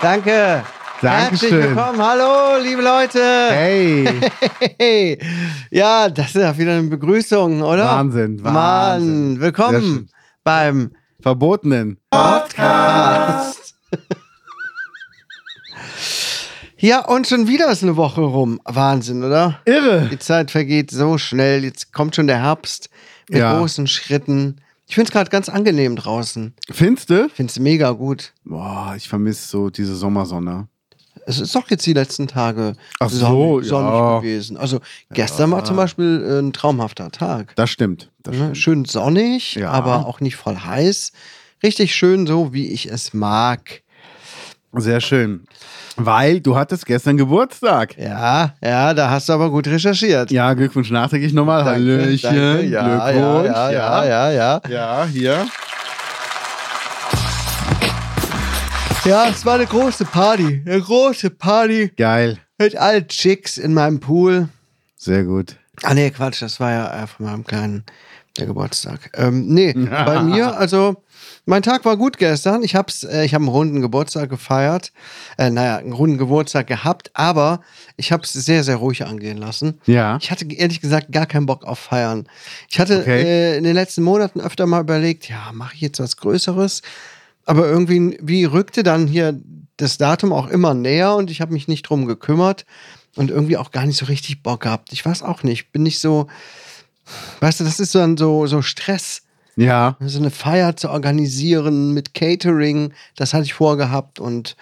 Danke. Herzlich Dankeschön. willkommen. Hallo, liebe Leute. Hey, Hey. Ja, das ist ja wieder eine Begrüßung, oder? Wahnsinn, Mann, Wahnsinn. Sehr willkommen beim verbotenen. Podcast. ja, und schon wieder ist eine Woche rum. Wahnsinn, oder? Irre. Die Zeit vergeht so schnell. Jetzt kommt schon der Herbst mit Ja. großen Schritten. Ich finde es gerade ganz angenehm draußen. Findest du? Es mega gut. Boah, ich vermisse so diese Sommersonne. Es ist doch jetzt die letzten Tage Ach so, sonnig, sonnig ja. gewesen. Also gestern war zum Beispiel äh, ein traumhafter Tag. Das stimmt. Das Ne? stimmt. Schön sonnig, Ja. aber auch nicht voll heiß. Richtig schön so, wie ich es mag. Sehr schön. Weil du hattest gestern Geburtstag. Ja, ja, da hast du aber gut recherchiert. Ja, Glückwunsch nachträglich nochmal. Danke, Hallöchen. danke. Ja, Glückwunsch. Ja, ja, ja, ja. Ja, hier. Ja, es war eine große Party. Eine große Party Geil. mit allen Chicks in meinem Pool. Sehr gut. Ah, nee, Quatsch, das war ja äh, von meinem kleinen der Geburtstag. Ähm, nee, bei mir, also mein Tag war gut gestern. Ich hab's, äh, ich habe einen runden Geburtstag gefeiert. Äh, naja, einen runden Geburtstag gehabt, aber ich habe es sehr, sehr ruhig angehen lassen. Ja. Ich hatte ehrlich gesagt gar keinen Bock auf Feiern. Ich hatte Okay. äh, in den letzten Monaten öfter mal überlegt, ja, mache ich jetzt was Größeres? Aber irgendwie, wie rückte dann hier das Datum auch immer näher und ich habe mich nicht drum gekümmert und irgendwie auch gar nicht so richtig Bock gehabt. Ich weiß auch nicht, bin nicht so, weißt du, das ist dann so, so Stress. Ja. So eine Feier zu organisieren mit Catering, das hatte ich vorgehabt und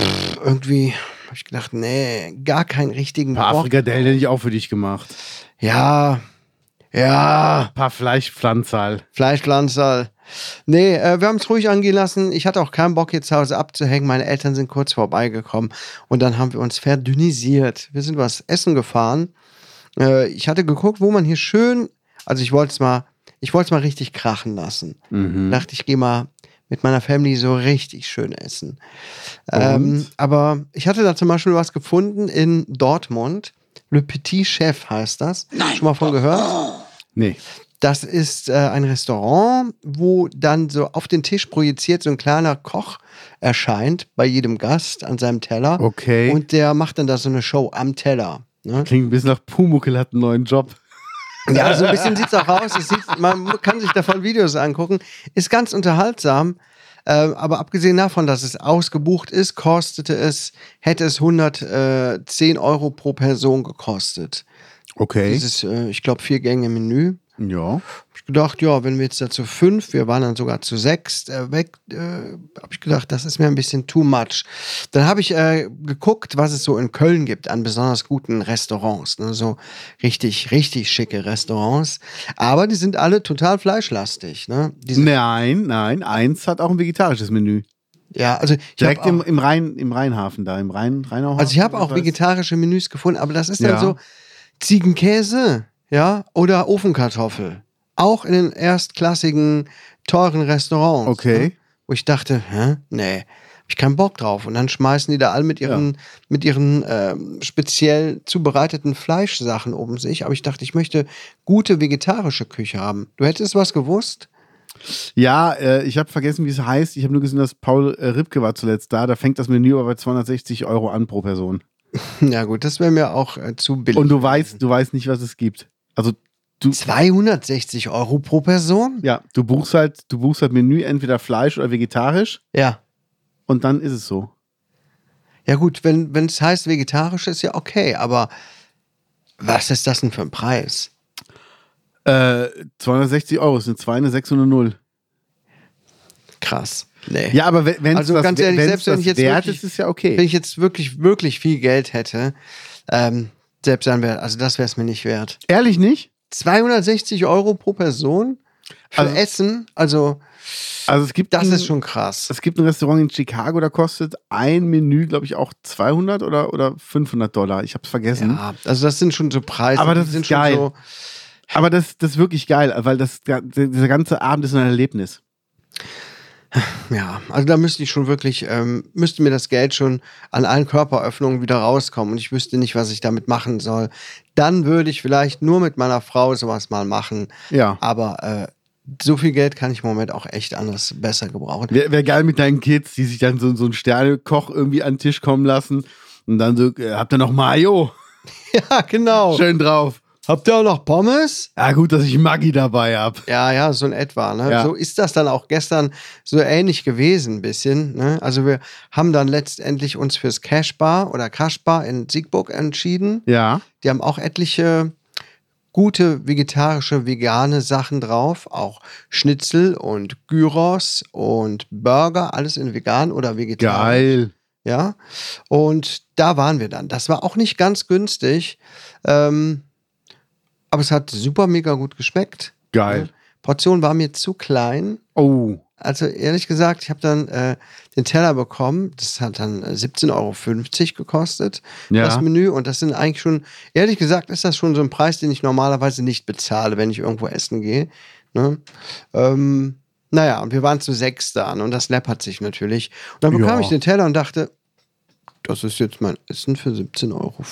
pff, irgendwie habe ich gedacht, nee, gar keinen richtigen Ein paar Bock. Frikadellen hätte ich auch für dich gemacht. Ja, ja, Ein paar Fleischpflanzerl. Fleischpflanzer. Nee, äh, wir haben es ruhig angehen lassen. Ich hatte auch keinen Bock, jetzt zu Hause abzuhängen. Meine Eltern sind kurz vorbeigekommen und dann haben wir uns verdünnisiert. Wir sind was essen gefahren. Äh, ich hatte geguckt, wo man hier schön, also ich wollte es mal, ich wollte es mal richtig krachen lassen. Mhm. Dachte ich, gehe mal mit meiner Family so richtig schön essen. Ähm, aber ich hatte da zum Beispiel was gefunden in Dortmund. Le Petit Chef heißt das. Schon mal von gehört? Nee. Das ist äh, ein Restaurant, wo dann so auf den Tisch projiziert so ein kleiner Koch erscheint bei jedem Gast an seinem Teller. Okay. Und der macht dann da so eine Show am Teller. Ne? Klingt ein bisschen nach Pumuckel hat einen neuen Job. Ja, so ein bisschen sieht es auch aus. Sieht, man kann sich davon Videos angucken. Ist ganz unterhaltsam. Äh, aber abgesehen davon, dass es ausgebucht ist, kostete es, hätte es 110 Euro pro Person gekostet. Okay. Dieses, äh, ich glaube, vier Gänge Menü. Ja. Hab ich gedacht, ja, wenn wir jetzt da zu fünf, wir waren dann sogar zu sechs äh, weg, äh, habe ich gedacht, das ist mir ein bisschen too much. Dann habe ich äh, geguckt, was es so in Köln gibt an besonders guten Restaurants, ne? so richtig, richtig schicke Restaurants. Aber die sind alle total fleischlastig. Ne? Nein, nein. Eins hat auch ein vegetarisches Menü. Ja, also ich Direkt habe im, auch, im, Rhein, im Rheinhafen da, im Rhein, Rheinauhafen. also ich habe auch vegetarische Menüs gefunden, aber das ist dann Ja. so Ziegenkäse, ja, oder Ofenkartoffel. Auch in den erstklassigen, teuren Restaurants. Okay. Ne? Wo ich dachte, hä? Nee, hab ich keinen Bock drauf. Und dann schmeißen die da alle mit ihren, mit ihren ähm, speziell zubereiteten Fleischsachen um sich. Aber ich dachte, ich möchte gute vegetarische Küche haben. Du hättest was gewusst? Ja, äh, ich habe vergessen, wie es heißt. Ich habe nur gesehen, dass Paul äh, Ripke war zuletzt da. Da fängt das Menü aber bei 260 Euro an pro Person. Ja, gut, das wäre mir auch äh, zu billig. Und du weißt, du weißt nicht, was es gibt. Also du, 260 Euro pro Person? ja, du buchst halt, du buchst halt Menü entweder Fleisch oder vegetarisch Ja. und dann ist es so. Ja, gut, wenn es heißt vegetarisch, ist ja okay, aber was ist das denn für ein Preis? Äh, 260 Euro das sind zwei, eine 6 und eine 0. Krass. Nee. Ja, aber wenn Also was, ganz ehrlich, wenn's selbst wenn was ich jetzt wert wirklich- ist, ist ja Wenn okay. ich jetzt wirklich, wirklich viel Geld hätte, ähm, selbst dann wäre, also das wäre es mir nicht wert. Ehrlich nicht? 260 Euro pro Person für Also- Essen, also Also es gibt das ein, ist schon krass. Es gibt ein Restaurant in Chicago, da kostet ein Menü, glaube ich, auch 200 oder, oder 500 Dollar. Ich habe es vergessen. Ja, also das sind schon so Preise, Aber das ist geil. schon so. Aber das, das ist wirklich geil, weil das, dieser ganze Abend ist ein Erlebnis. Ja, also da müsste ich schon wirklich, ähm, müsste mir das Geld schon an allen Körperöffnungen wieder rauskommen und ich wüsste nicht, was ich damit machen soll. Dann würde ich vielleicht nur mit meiner Frau sowas mal machen. Ja. Aber äh, so viel Geld kann ich im Moment auch echt anders besser gebrauchen. Wäre wär geil mit deinen Kids, die sich dann so, so einen Sternekoch irgendwie an den Tisch kommen lassen und dann so, äh, habt ihr noch Mayo? Ja, genau. Schön drauf. Habt ihr auch noch Pommes? Ja, gut, dass ich Maggi dabei habe. Ja, ja, so in etwa. Ne? Ja. So ist das dann auch gestern so ähnlich gewesen, ein bisschen. Ne? Also wir haben dann letztendlich uns fürs Cashbar oder Cashbar in Siegburg entschieden. Ja. Die haben auch etliche gute vegetarische, vegane Sachen drauf. Auch Schnitzel und Gyros und Burger, alles in vegan oder vegetarisch. Geil. Ja. Und da waren wir dann. Das war auch nicht ganz günstig. Ähm, aber es hat super mega gut geschmeckt. Geil. Portion war mir zu klein. Oh. Also ehrlich gesagt, ich habe dann äh, den Teller bekommen. Das hat dann äh, 17,50 Euro gekostet, Ja. das Menü. Und das sind eigentlich schon, ehrlich gesagt, ist das schon so ein Preis, den ich normalerweise nicht bezahle, wenn ich irgendwo essen gehe. Ne? Ähm, naja, und wir waren zu sechs da und das läppert sich natürlich. Und dann bekam Ja. ich den Teller und dachte, das ist jetzt mein Essen für 17,50 Euro.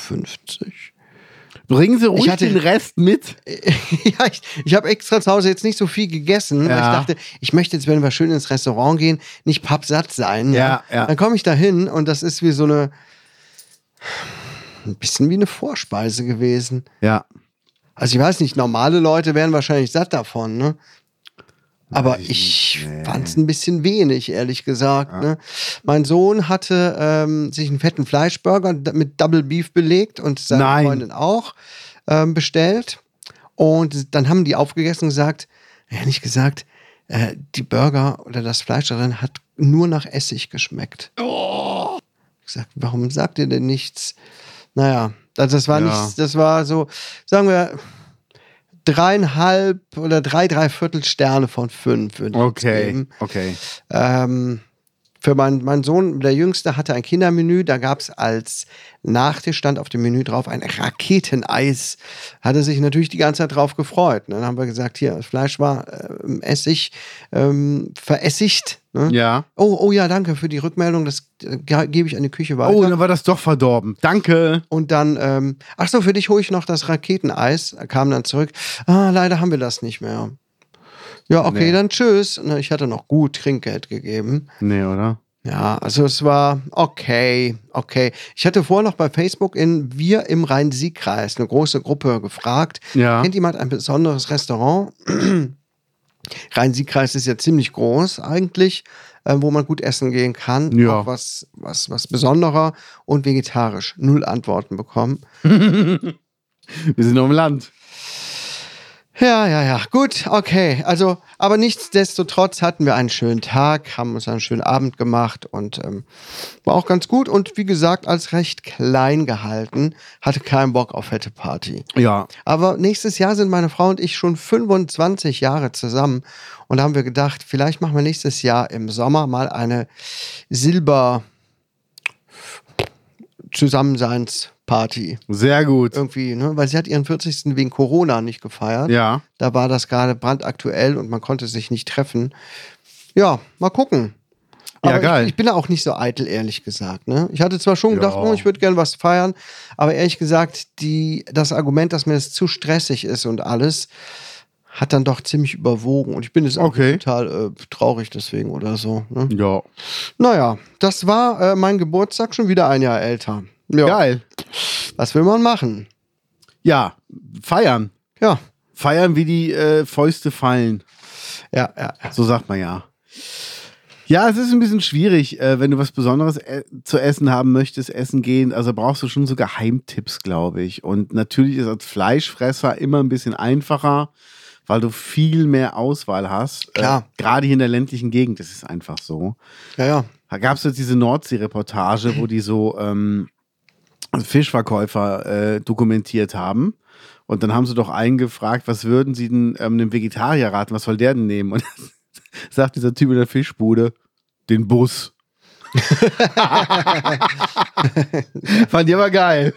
Bringen Sie ruhig hatte- den Rest mit. ja, ich, ich habe extra zu Hause jetzt nicht so viel gegessen. weil Ja. Ich dachte, ich möchte jetzt, wenn wir schön ins Restaurant gehen, nicht pappsatt sein. Ja, ja. Dann komme ich da hin und das ist wie so eine, ein bisschen wie eine Vorspeise gewesen. Ja. Also ich weiß nicht, normale Leute wären wahrscheinlich satt davon, ne? Aber ich nicht, nee. fand es ein bisschen wenig, ehrlich gesagt. Ne? Mein Sohn hatte ähm, sich einen fetten Fleischburger mit Double Beef belegt und seine Nein. Freundin auch ähm, bestellt. Und dann haben die aufgegessen und gesagt, ehrlich gesagt, äh, die Burger oder das Fleisch darin hat nur nach Essig geschmeckt. Ich gesagt, warum sagt ihr denn nichts? Naja, also das war Ja. nichts, das war so, sagen wir, dreieinhalb oder drei, dreiviertel Sterne von fünf würde ich Okay. geben. Okay. Ähm, für meinen mein Sohn, der Jüngste, hatte ein Kindermenü. Da gab es als Nachtisch, stand auf dem Menü drauf, ein Raketeneis. Hat er sich natürlich die ganze Zeit drauf gefreut. Ne? Dann haben wir gesagt, hier, das Fleisch war äh, Essig ähm, veressigt. Ne? Ja. Oh, oh ja, danke für die Rückmeldung. Das äh, ge- gebe ich an die Küche weiter. Oh, dann war das doch verdorben. Danke. Und dann, ähm, ach so, für dich hole ich noch das Raketeneis. Kam dann zurück. Ah, leider haben wir das nicht mehr. Ja, okay, Nee. dann tschüss. Na, Ich hatte noch gut Trinkgeld gegeben. Nee, oder? Ja, also es war okay, okay. Ich hatte vorher noch bei Facebook in Wir im Rhein-Sieg-Kreis eine große Gruppe gefragt. Ja. Kennt jemand ein besonderes Restaurant? Rhein-Sieg-Kreis ist ja ziemlich groß eigentlich, äh, wo man gut essen gehen kann. Ja. Auch was, was, was besonderer und vegetarisch. Null Antworten bekommen. Wir sind noch im Land. Ja, ja, ja. Gut, okay. Also, aber nichtsdestotrotz hatten wir einen schönen Tag, haben uns einen schönen Abend gemacht und ähm, war auch ganz gut. Und wie gesagt, als recht klein gehalten, hatte keinen Bock auf fette Party. Ja. Aber nächstes Jahr sind meine Frau und ich schon 25 Jahre zusammen. Und da haben wir gedacht, vielleicht machen wir nächstes Jahr im Sommer mal eine Silber Zusammenseinsparty. Sehr gut. Irgendwie, ne? Weil sie hat ihren 40. wegen Corona nicht gefeiert. Ja. Da war das gerade brandaktuell und man konnte sich nicht treffen. Ja, mal gucken. Ja, Aber geil. Ich, ich bin da auch nicht so eitel, ehrlich gesagt. Ne? Ich hatte zwar schon gedacht, Ja. oh, ich würde gerne was feiern, aber ehrlich gesagt, die, das Argument, dass mir das zu stressig ist und alles, hat dann doch ziemlich überwogen. Und ich bin jetzt auch Okay. total äh, traurig deswegen oder so. Ne? Ja. Naja, das war äh, mein Geburtstag schon wieder ein Jahr älter. Ja, Geil. was will man machen? Ja. Feiern. Ja, Feiern, wie die äh, Fäuste fallen. ja, ja. ja. So sagt man ja. Ja, es ist ein bisschen schwierig, äh, wenn du was Besonderes äh, zu essen haben möchtest, essen gehen. Also brauchst du schon so Geheimtipps, glaube ich. Und natürlich ist als Fleischfresser immer ein bisschen einfacher, weil du viel mehr Auswahl hast. Klar. Äh, Gerade hier in der ländlichen Gegend ist es einfach so. ja, ja. Da gab es jetzt diese Nordsee-Reportage, wo die so ähm, Fischverkäufer äh, dokumentiert haben. Und dann haben sie doch einen gefragt, was würden sie denn ähm, einem Vegetarier raten, was soll der denn nehmen? Und sagt dieser Typ in der Fischbude, den Bus. Fand ich aber geil.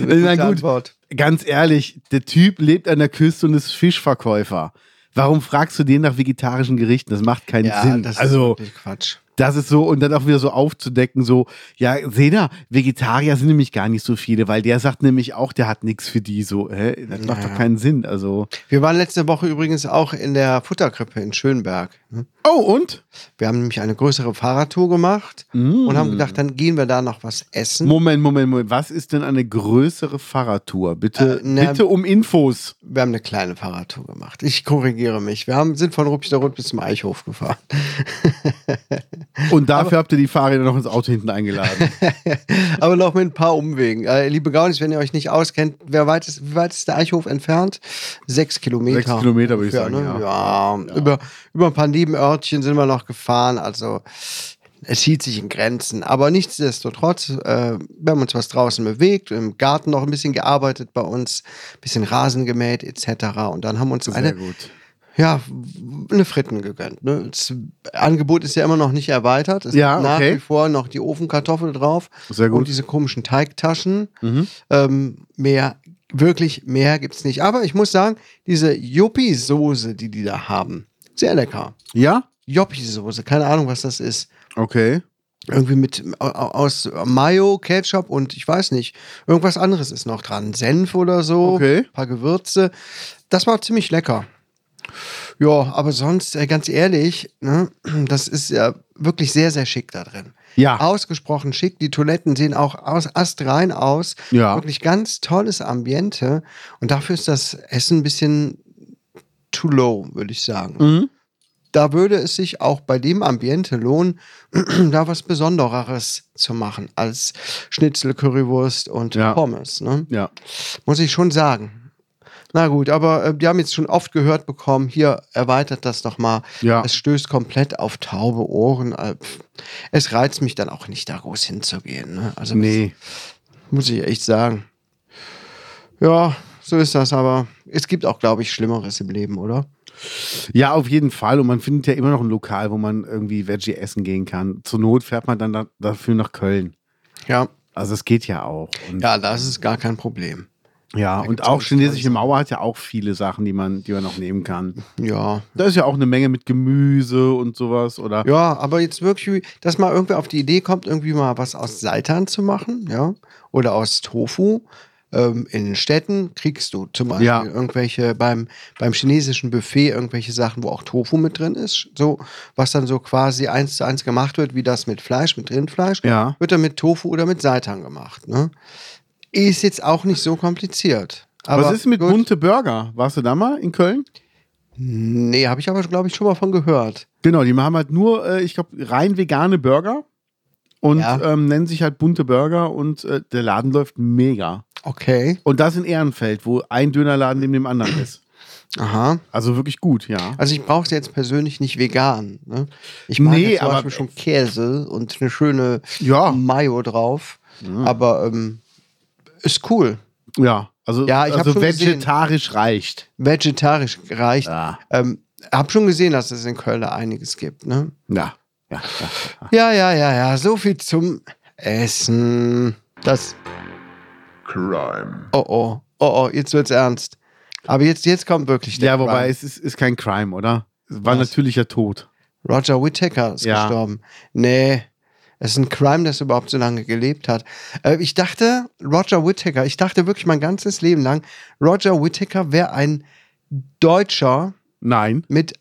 Na gut, Antwort. ganz ehrlich, der Typ lebt an der Küste und ist Fischverkäufer. Warum fragst du den nach vegetarischen Gerichten? Das macht keinen Ja, Sinn. das ist also, wirklich Quatsch. Das ist so, und dann auch wieder so aufzudecken, so, ja, Seda, Vegetarier sind nämlich gar nicht so viele, weil der sagt nämlich auch, der hat nichts für die, so, hä? Das macht Naja. doch keinen Sinn, also. Wir waren letzte Woche übrigens auch in der Futterkrippe in Schönberg. ne? Oh, und? Wir haben nämlich eine größere Fahrradtour gemacht und haben gedacht, dann gehen wir da noch was essen. Moment, Moment, Moment. Was ist denn eine größere Fahrradtour? Bitte, Äh, na- bitte um Infos. Wir haben eine kleine Fahrradtour gemacht. Ich korrigiere mich. Wir haben, sind von Ruppichterrund bis zum Eichhof gefahren. Und dafür habt ihr die Fahrräder noch ins Auto hinten eingeladen. Aber noch mit ein paar Umwegen. Äh, liebe Gaunis, wenn ihr euch nicht auskennt, wer weit ist, wie weit ist der Eichhof entfernt? Sechs Kilometer. Sechs Kilometer, würde ich sagen, ne? ja. Über, über ein paar Nebenörtchen sind wir noch gefahren. Also es hielt sich in Grenzen. Aber nichtsdestotrotz, äh, wir haben uns was draußen bewegt, im Garten noch ein bisschen gearbeitet bei uns, ein bisschen Rasen gemäht etc. Und dann haben wir uns Sehr eine, gut. Ja, eine Fritten gegönnt. Ne? Das Angebot ist ja immer noch nicht erweitert. Es Ja, gibt nach okay. wie vor noch die Ofenkartoffel drauf. Sehr gut. Und diese komischen Teigtaschen. Mhm. Ähm, mehr, wirklich mehr gibt's nicht. Aber ich muss sagen, diese Yuppie-Soße, die die da haben, sehr lecker. Ja? Yuppie-Soße, keine Ahnung, was das ist. Okay. Irgendwie mit au- au- aus Mayo, Ketchup und ich weiß nicht, irgendwas anderes ist noch dran. Senf oder so, Okay. ein paar Gewürze. Das war ziemlich lecker. Ja, aber sonst, äh, ganz ehrlich, ne, das ist ja wirklich sehr, sehr schick da drin. Ja. Ausgesprochen schick. Die Toiletten sehen auch aus, astrein aus. Ja. Wirklich ganz tolles Ambiente. Und dafür ist das Essen ein bisschen too low, würde ich sagen. Mhm. Da würde es sich auch bei dem Ambiente lohnen, da was Besondereres zu machen als Schnitzel, Currywurst und Ja. Pommes. Ne? Ja. Muss ich schon sagen. Na gut, aber äh, die haben jetzt schon oft gehört bekommen, hier erweitert das doch mal. Ja. Es stößt komplett auf taube Ohren. Äh, Es reizt mich dann auch nicht, da groß hinzugehen. Ne? Also Nee. muss ich echt sagen. Ja, so ist das, aber es gibt auch, glaube ich, Schlimmeres im Leben, oder? Ja, auf jeden Fall. Und man findet ja immer noch ein Lokal, wo man irgendwie Veggie essen gehen kann. Zur Not fährt man dann da, dafür nach Köln. Ja. Also es geht ja auch. Und, Ja, das ist gar kein Problem. Ja, und gibt's auch chinesische. Mauer hat ja auch viele Sachen, die man, die man noch nehmen kann. Ja. Da ist ja auch eine Menge mit Gemüse und sowas. Oder Ja, aber jetzt wirklich, dass mal irgendwer auf die Idee kommt, irgendwie mal was aus Seitan zu machen, ja, oder aus Tofu. Ähm, in den Städten kriegst du zum Beispiel Ja. irgendwelche beim, beim chinesischen Buffet irgendwelche Sachen, wo auch Tofu mit drin ist. So, was dann so quasi eins zu eins gemacht wird, wie das mit Fleisch, mit Rindfleisch, Ja. wird dann mit Tofu oder mit Seitan gemacht. Ne? Ist jetzt auch nicht so kompliziert. Aber was ist mit gut. bunte Burger? Warst du da mal in Köln? Nee, habe ich aber, glaube ich, schon mal von gehört. Genau, die haben halt nur, äh, ich glaube, rein vegane Burger und Ja. ähm, nennen sich halt bunte Burger und äh, der Laden läuft mega. Okay. Und das in Ehrenfeld, wo ein Dönerladen neben dem anderen ist. Aha. Also wirklich gut, ja. Also ich brauche es jetzt persönlich nicht vegan. Ne? Ich mag Nee, jetzt zum Beispiel schon Käse und eine schöne Ja. Mayo drauf. Aber ähm, ist cool. Ja, also, Ja, ich also schon gesehen. vegetarisch reicht. Vegetarisch gereicht. Ja. Ähm, hab schon gesehen, dass es in Köln einiges gibt. Ne? Ja. Ja, ja. Ja, ja, ja, ja. So viel zum Essen. Das. Crime. Oh oh. Oh oh, jetzt wird's ernst. Aber jetzt, jetzt kommt wirklich der ja, wobei Crime. es ist, ist kein Crime, oder? Es war Was? natürlicher Tod. Roger Whittaker ist Ja. gestorben. Nee, es ist ein Crime, dass er überhaupt so lange gelebt hat. Äh, ich dachte, Roger Whittaker, ich dachte wirklich mein ganzes Leben lang, Roger Whittaker wäre ein Deutscher Nein. mit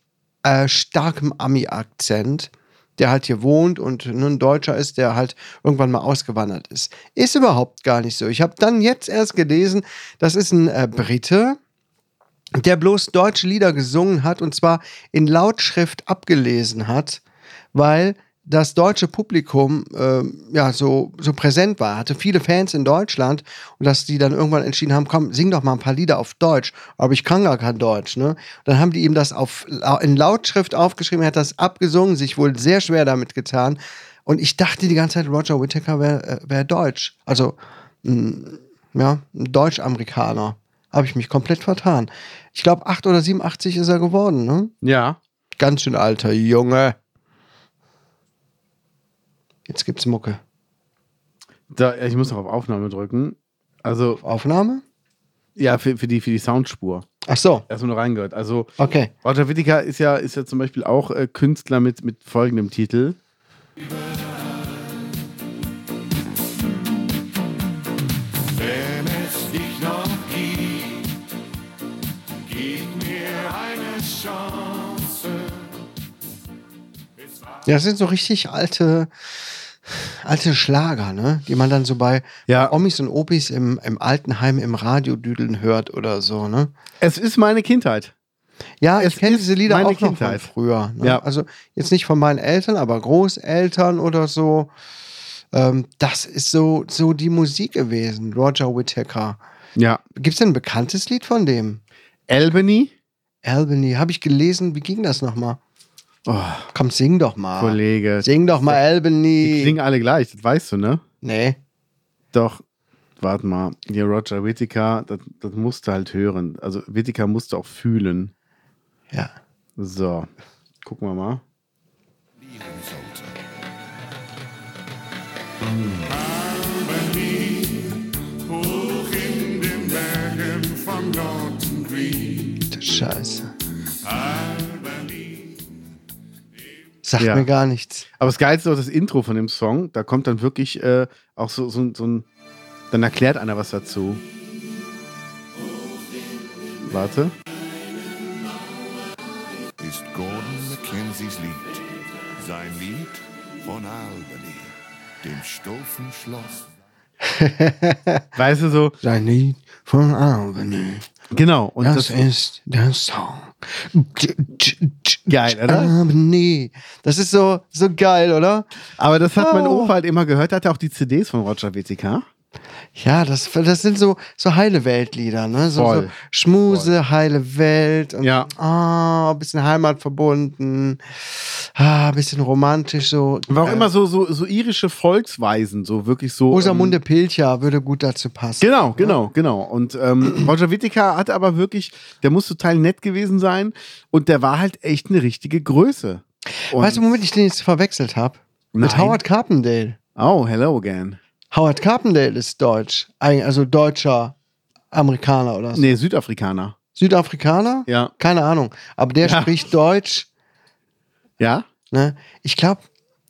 äh, starkem Ami-Akzent, der halt hier wohnt und nur ein Deutscher ist, der halt irgendwann mal ausgewandert ist. Ist überhaupt gar nicht so. Ich habe dann jetzt erst gelesen, das ist ein äh, Brite, der bloß deutsche Lieder gesungen hat und zwar in Lautschrift abgelesen hat, weil das deutsche Publikum ähm, ja so, so präsent war, hatte viele Fans in Deutschland und dass die dann irgendwann entschieden haben, komm, sing doch mal ein paar Lieder auf Deutsch, aber ich kann gar kein Deutsch, ne? Dann haben die ihm das auf, in Lautschrift aufgeschrieben, er hat das abgesungen, sich wohl sehr schwer damit getan und ich dachte die ganze Zeit, Roger Whittaker wäre äh, wär Deutsch, also ein, ja, ein Deutsch-Amerikaner. Habe ich mich komplett vertan. Ich glaube, 8 oder 87 ist er geworden, ne? Ja. Ganz schön alter Junge. Jetzt gibt's Mucke. Da, ich muss noch auf Aufnahme drücken. Also, Aufnahme? ja, für, für, die, für die Soundspur. Ach so, Erstmal nur reingehört. Also, okay. Roger Whittaker ist ja, ist ja zum Beispiel auch äh, Künstler mit, mit folgendem Titel. Wenn es dich noch gibt, gib mir eine Chance. Ja, das sind so richtig alte, alte Schlager, ne? Die man dann so bei Ja. Omis und Opis im, im Altenheim im Radio düdeln hört oder so, ne? Es ist meine Kindheit. Ja, Es ich kenne diese Lieder auch noch von Kindheit. früher. Ne? Ja. Also jetzt nicht von meinen Eltern, aber Großeltern oder so. Ähm, das ist so, so die Musik gewesen, Roger Whittaker. Ja. Gibt es denn ein bekanntes Lied von dem? Albany. Albany, habe ich gelesen. Wie ging das nochmal? Oh, Komm, sing doch mal. Kollege. Sing doch mal Die Albany. klingen alle gleich, das weißt du, ne? Nee. Doch. Warte mal. Hier Roger Whittaker, das, das musst du halt hören. Also Whittaker musst du auch fühlen. Ja. So. Gucken wir mal. Hoch in den Bergen von Norton Green. Du Scheiße. Sagt Ja. mir gar nichts. Aber das Geilste ist auch das Intro von dem Song. Da kommt dann wirklich äh, auch so, so, so ein. Dann erklärt einer was dazu. Warte. Ist Gordon Mackenzies Lied. Sein Lied von Albany, dem Stolfenschloss. Weißt du so? Sein Lied von Albany. Genau. Und Das, das, ist der Song. Geil, oder? Albany. Das ist so, so geil, oder? aber das hat mein Oh. Opa halt immer gehört. Der hatte auch die CDs von Roger Whittaker. Ja, das, das sind so, so heile Weltlieder, ne? So, so Voll. Schmuse, heile Welt und Ja. ah, ein bisschen Heimat verbunden, ah, ein bisschen romantisch so. War auch immer so, so, so irische Volksweisen, so wirklich so. ähm, Rosamunde Pilcher würde gut dazu passen. Genau, genau, genau. Und ähm, Roger Whittaker hat aber wirklich, der muss total nett gewesen sein und der war halt echt eine richtige Größe. Und, Weißt du, womit ich den jetzt verwechselt habe? Mit. Howard Carpendale. Oh, hello again. Howard Carpendale ist deutsch, also deutscher Amerikaner oder so. Nee, Südafrikaner. Südafrikaner? Ja. Keine Ahnung. Aber der Ja. spricht Deutsch. Ja? Ne? Ich glaube,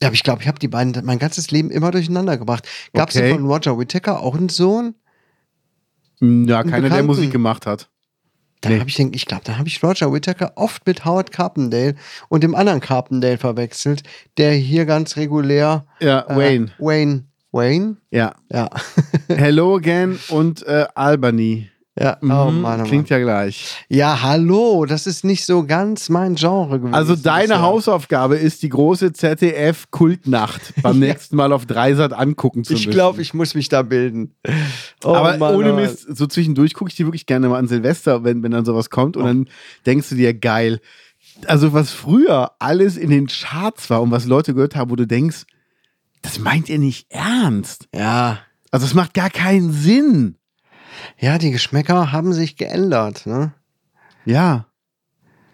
ja, ich glaube, ich habe die beiden mein ganzes Leben immer durcheinander gebracht. Gab es Okay. von Roger Whittaker auch einen Sohn? Hm, Ja, keiner, der. Musik gemacht hat. Dann Nee. habe ich ich glaube, dann habe ich Roger Whittaker oft mit Howard Carpendale und dem anderen Carpendale verwechselt, der hier ganz regulär Ja, äh, Wayne. Wayne. Ja. Ja. Hello again und äh, Albany. ja. Oh Mhm, Mann, oh Mann. Klingt ja gleich. Ja, hallo, das ist nicht so ganz mein Genre gewesen. Also deine bisher. Hausaufgabe ist die große ZDF-Kultnacht beim nächsten Mal auf Dreisat angucken zu Ich müssen. glaube, ich muss mich da bilden. Oh aber Mann, ohne oh. Mist, so zwischendurch gucke ich die wirklich gerne mal an Silvester, wenn, wenn dann sowas kommt und dann denkst du dir, geil. Also was früher alles in den Charts war und was Leute gehört haben, wo du denkst, das meint ihr nicht ernst. Ja. Also es macht gar keinen Sinn. Ja, die Geschmäcker haben sich geändert, ne? Ja.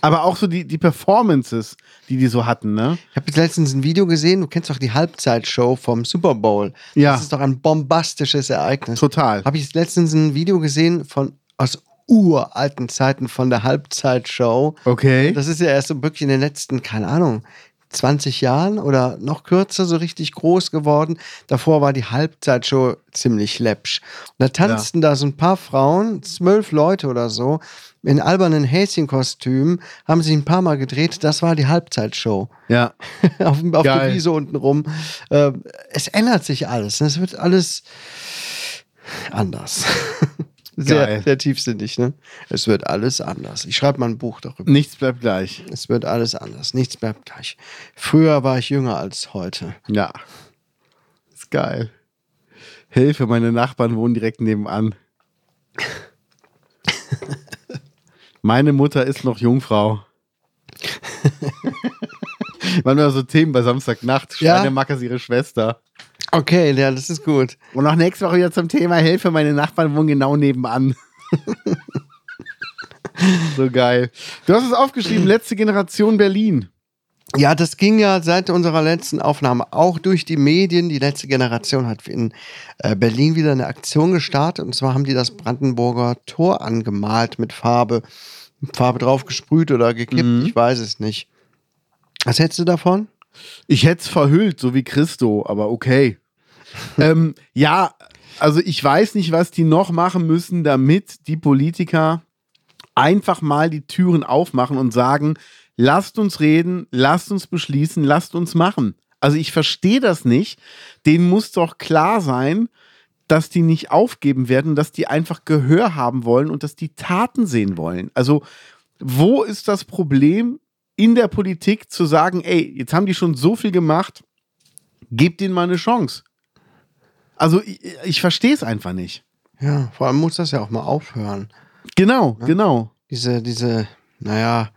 Aber auch so die, die Performances, die die so hatten, ne? Ich habe jetzt letztens ein Video gesehen, du kennst doch die Halbzeitshow vom Super Bowl. Ja. Das ist doch ein bombastisches Ereignis. Total. Habe ich jetzt letztens ein Video gesehen von aus uralten Zeiten von der Halbzeitshow. Okay. Das ist ja erst so wirklich in den letzten, keine Ahnung, 20 Jahren oder noch kürzer so richtig groß geworden. Davor war die Halbzeitshow ziemlich läppsch. Und da tanzten da so ein paar Frauen, zwölf Leute oder so, in albernen Häschenkostümen, haben sich ein paar Mal gedreht. Das war die Halbzeitshow. ja. auf, auf der. Wiese unten rum. Äh, es ändert sich alles. Es wird alles anders. Sehr, Geil. sehr tiefsinnig, ne? Es wird alles anders. Ich schreibe mal ein Buch darüber. Nichts bleibt gleich. Es wird alles anders. Nichts bleibt gleich. Früher war ich jünger als heute. Ja. Ist geil. Hilfe, meine Nachbarn wohnen direkt nebenan. Meine Mutter ist noch Jungfrau. Manchmal so Themen bei Samstagnacht. Ja. Schweinemacker ist ihre Schwester. Okay, ja, das ist gut. Und auch nächste Woche wieder zum Thema Hilfe, meine Nachbarn wohnen genau nebenan. so geil. Du hast es aufgeschrieben, letzte Generation Berlin. Ja, das ging ja seit unserer letzten Aufnahme auch durch die Medien. Die letzte Generation hat in äh, Berlin wieder eine Aktion gestartet. Und zwar haben die das Brandenburger Tor angemalt mit Farbe. Farbe drauf gesprüht oder gekippt, Mhm. ich weiß es nicht. Was hältst du davon? Ich hätte es verhüllt, so wie Christo, aber okay. Ähm, ja, also ich weiß nicht, was die noch machen müssen, damit die Politiker einfach mal die Türen aufmachen und sagen, lasst uns reden, lasst uns beschließen, lasst uns machen. Also ich verstehe das nicht. Denen muss doch klar sein, dass die nicht aufgeben werden, dass die einfach Gehör haben wollen und dass die Taten sehen wollen. Also wo ist das Problem in der Politik zu sagen, ey, jetzt haben die schon so viel gemacht, gebt ihnen mal eine Chance. Also ich, ich verstehe es einfach nicht. Ja, vor allem muss das ja auch mal aufhören. Genau, genau. Diese, diese, naja,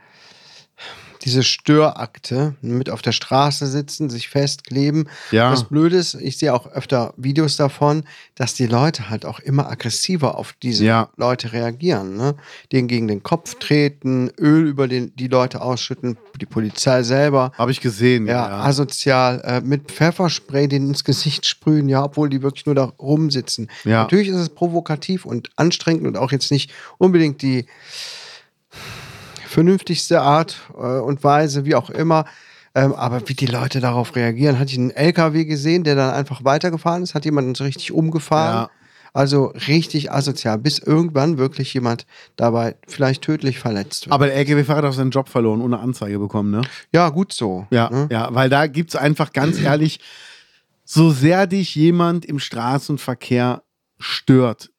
diese Störakte, mit auf der Straße sitzen, sich festkleben. Ja. Das Blöde ist, ich sehe auch öfter Videos davon, dass die Leute halt auch immer aggressiver auf diese Ja. Leute reagieren. Ne? Denen gegen den Kopf treten, Öl über den, die Leute ausschütten, die Polizei selber. Habe ich gesehen. Ja, asozial, äh, mit Pfefferspray den ins Gesicht sprühen, ja, obwohl die wirklich nur da rumsitzen. Ja. Natürlich ist es provokativ und anstrengend und auch jetzt nicht unbedingt die vernünftigste Art äh, und Weise, wie auch immer. Ähm, aber wie die Leute darauf reagieren, hatte ich einen LKW gesehen, der dann einfach weitergefahren ist, hat jemanden so richtig umgefahren. Ja. Also richtig asozial, bis irgendwann wirklich jemand dabei vielleicht tödlich verletzt wird. Aber der LKW-Fahrer hat auch seinen Job verloren, ohne Anzeige bekommen, ne? ja, gut so. Ja, ne? ja, weil da gibt es einfach ganz ehrlich, so sehr dich jemand im Straßenverkehr stört.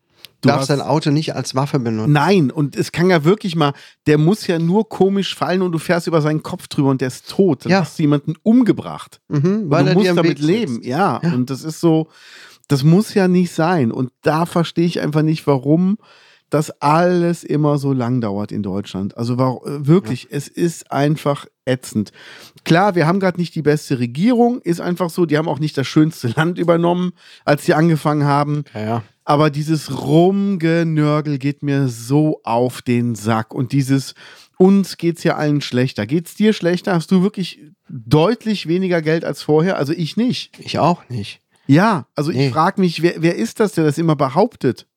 Du darfst hast- dein Auto nicht als Waffe benutzen. Nein, und es kann ja wirklich mal, der muss ja nur komisch fallen und du fährst über seinen Kopf drüber und der ist tot. Dann Ja. hast du jemanden umgebracht. Mhm, Und weil du er dir musst am damit leben, sitzt. ja. Und das ist so, das muss ja nicht sein. Und da verstehe ich einfach nicht, warum das alles immer so lang dauert in Deutschland. Also war, wirklich, es ist einfach ätzend. Klar, wir haben gerade nicht die beste Regierung, ist einfach so. Die haben auch nicht das schönste Land übernommen, als sie angefangen haben. Ja, ja. Aber dieses Rumgenörgel geht mir so auf den Sack. Und dieses, uns geht's ja allen schlechter. Geht's dir schlechter? Hast du wirklich deutlich weniger Geld als vorher? Also ich nicht. Ich auch nicht. Ja, also Nee. ich frage mich, wer, wer ist das, der das immer behauptet?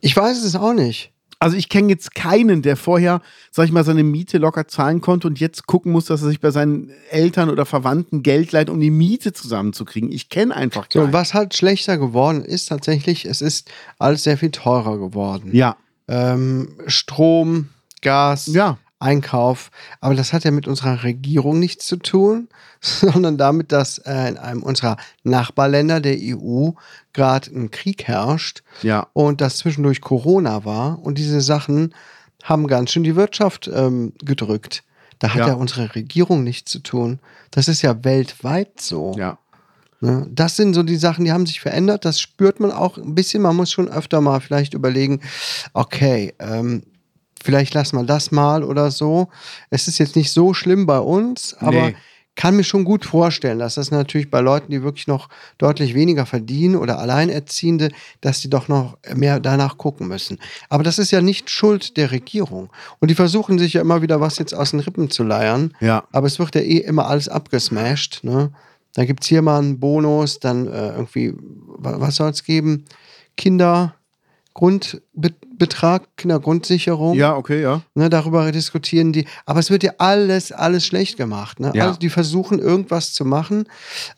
Ich weiß es auch nicht. Also ich kenne jetzt keinen, der vorher, sag ich mal, seine Miete locker zahlen konnte und jetzt gucken muss, dass er sich bei seinen Eltern oder Verwandten Geld leiht, um die Miete zusammenzukriegen. Ich kenne einfach So, keinen. was halt schlechter geworden ist, tatsächlich, es ist alles sehr viel teurer geworden. Ja, Ähm, Strom, Gas, ja. Einkauf. Aber das hat ja mit unserer Regierung nichts zu tun, sondern damit, dass äh, in einem unserer Nachbarländer der EU gerade ein Krieg herrscht Ja. und dass zwischendurch Corona war und diese Sachen haben ganz schön die Wirtschaft ähm, gedrückt. Da hat Ja. ja. unsere Regierung nichts zu tun. Das ist ja weltweit so. Ja. Ne? Das sind so die Sachen, die haben sich verändert. Das spürt man auch ein bisschen. Man muss schon öfter mal vielleicht überlegen, okay, ähm, vielleicht lassen wir das mal oder so. Es ist jetzt nicht so schlimm bei uns, aber Nee. kann mir schon gut vorstellen, dass das natürlich bei Leuten, die wirklich noch deutlich weniger verdienen oder Alleinerziehende, dass die doch noch mehr danach gucken müssen. Aber das ist ja nicht Schuld der Regierung. Und die versuchen sich ja immer wieder was jetzt aus den Rippen zu leiern. Ja. Aber es wird ja eh immer alles abgesmashed. Ne? Dann gibt es hier mal einen Bonus, dann äh, irgendwie, wa- was soll es geben? Kindergrundbetrag, Kindergrundsicherung. Ja, okay, ja. Ne, darüber diskutieren die. Aber es wird ja alles, alles schlecht gemacht. Ne? Ja. Also die versuchen irgendwas zu machen.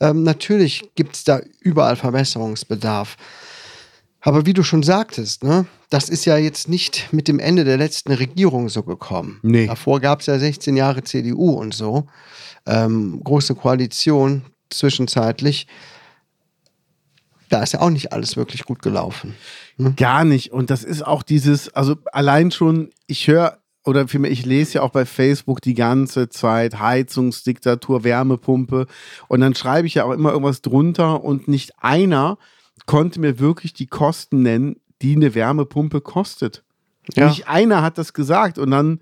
Ähm, natürlich gibt es da überall Verbesserungsbedarf. Aber wie du schon sagtest, ne, das ist ja jetzt nicht mit dem Ende der letzten Regierung so gekommen. Nee. Davor gab es ja 16 Jahre CDU und so. Ähm, große Koalition zwischenzeitlich. Da ist ja auch nicht alles wirklich gut gelaufen. Gar nicht. Und das ist auch dieses, also allein schon, ich höre oder vielmehr, ich lese ja auch bei Facebook die ganze Zeit Heizungsdiktatur, Wärmepumpe. Und dann schreibe ich ja auch immer irgendwas drunter und nicht einer konnte mir wirklich die Kosten nennen, die eine Wärmepumpe kostet. Ja. Nicht einer hat das gesagt. Und dann,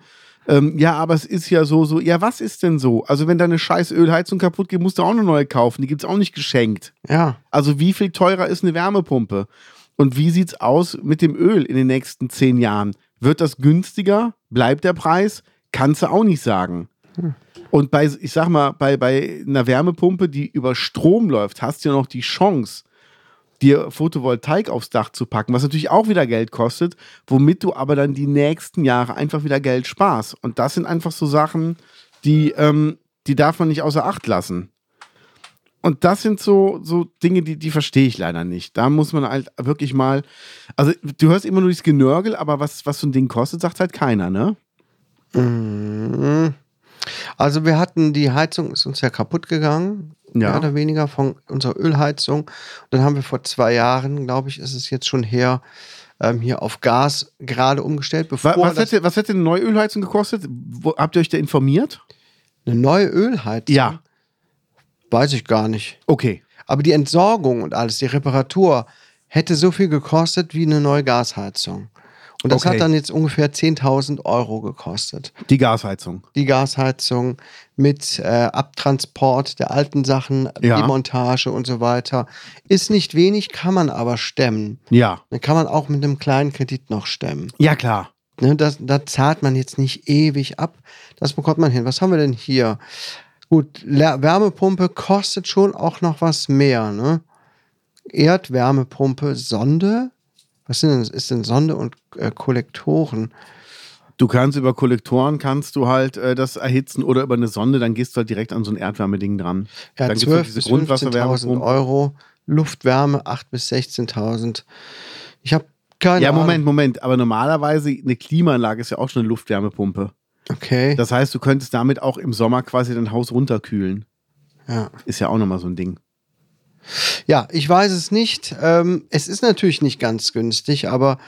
ähm, ja, aber es ist ja so, so, ja, was ist denn so? Also, wenn deine scheiß Ölheizung kaputt geht, musst du auch eine neue kaufen. Die gibt es auch nicht geschenkt. Ja. Also wie viel teurer ist eine Wärmepumpe? Und wie sieht's aus mit dem Öl in den nächsten zehn Jahren? Wird das günstiger? Bleibt der Preis? Kannst du auch nicht sagen. Und bei, ich sag mal, bei, bei einer Wärmepumpe, die über Strom läuft, hast du ja noch die Chance, dir Photovoltaik aufs Dach zu packen, was natürlich auch wieder Geld kostet, womit du aber dann die nächsten Jahre einfach wieder Geld sparst. Und das sind einfach so Sachen, die, ähm, die darf man nicht außer Acht lassen. Und das sind so, so Dinge, die, die verstehe ich leider nicht. Da muss man halt wirklich mal. Also, du hörst immer nur das Genörgel, aber was, was so ein Ding kostet, sagt halt keiner, ne? Mhm. Also wir hatten die Heizung, ist uns ja kaputt gegangen, Ja. mehr oder weniger von unserer Ölheizung. Dann haben wir vor zwei Jahren, glaube ich, ist es jetzt schon her, ähm, hier auf Gas gerade umgestellt. Bevor Wa- Was hätte, was hätte eine neue Ölheizung gekostet? Wo, habt ihr euch da informiert? eine neue Ölheizung? Ja. Weiß ich gar nicht. Okay. Aber die Entsorgung und alles, die Reparatur, hätte so viel gekostet wie eine neue Gasheizung. Und das Okay. hat dann jetzt ungefähr 10.000 Euro gekostet. Die Gasheizung. Die Gasheizung mit äh, Abtransport der alten Sachen, Ja. Demontage und so weiter. Ist nicht wenig, kann man aber stemmen. Ja. Dann kann man auch mit einem kleinen Kredit noch stemmen. Ja, klar. Ne, da zahlt man jetzt nicht ewig ab. Das bekommt man hin. Was haben wir denn hier? Gut, Wärmepumpe kostet schon auch noch was mehr. Ne? Erdwärmepumpe, Sonde. Was sind denn, ist denn Sonde und äh, Kollektoren? Du kannst über Kollektoren kannst du halt äh, das erhitzen oder über eine Sonde, dann gehst du halt direkt an so ein Erdwärmeding dran. Ja, dann gibt's 12 halt bis 15.000 Grundwasserwärmepumpe. Euro. Luftwärme 8.000 bis 16.000. Ich habe keine Ja, Ahnung. Moment, Moment. Aber normalerweise eine Klimaanlage ist ja auch schon eine Luftwärmepumpe. Okay. Das heißt, du könntest damit auch im Sommer quasi dein Haus runterkühlen. ja. Ist ja auch nochmal so ein Ding. ja, ich weiß es nicht. Ähm, es ist natürlich nicht ganz günstig, aber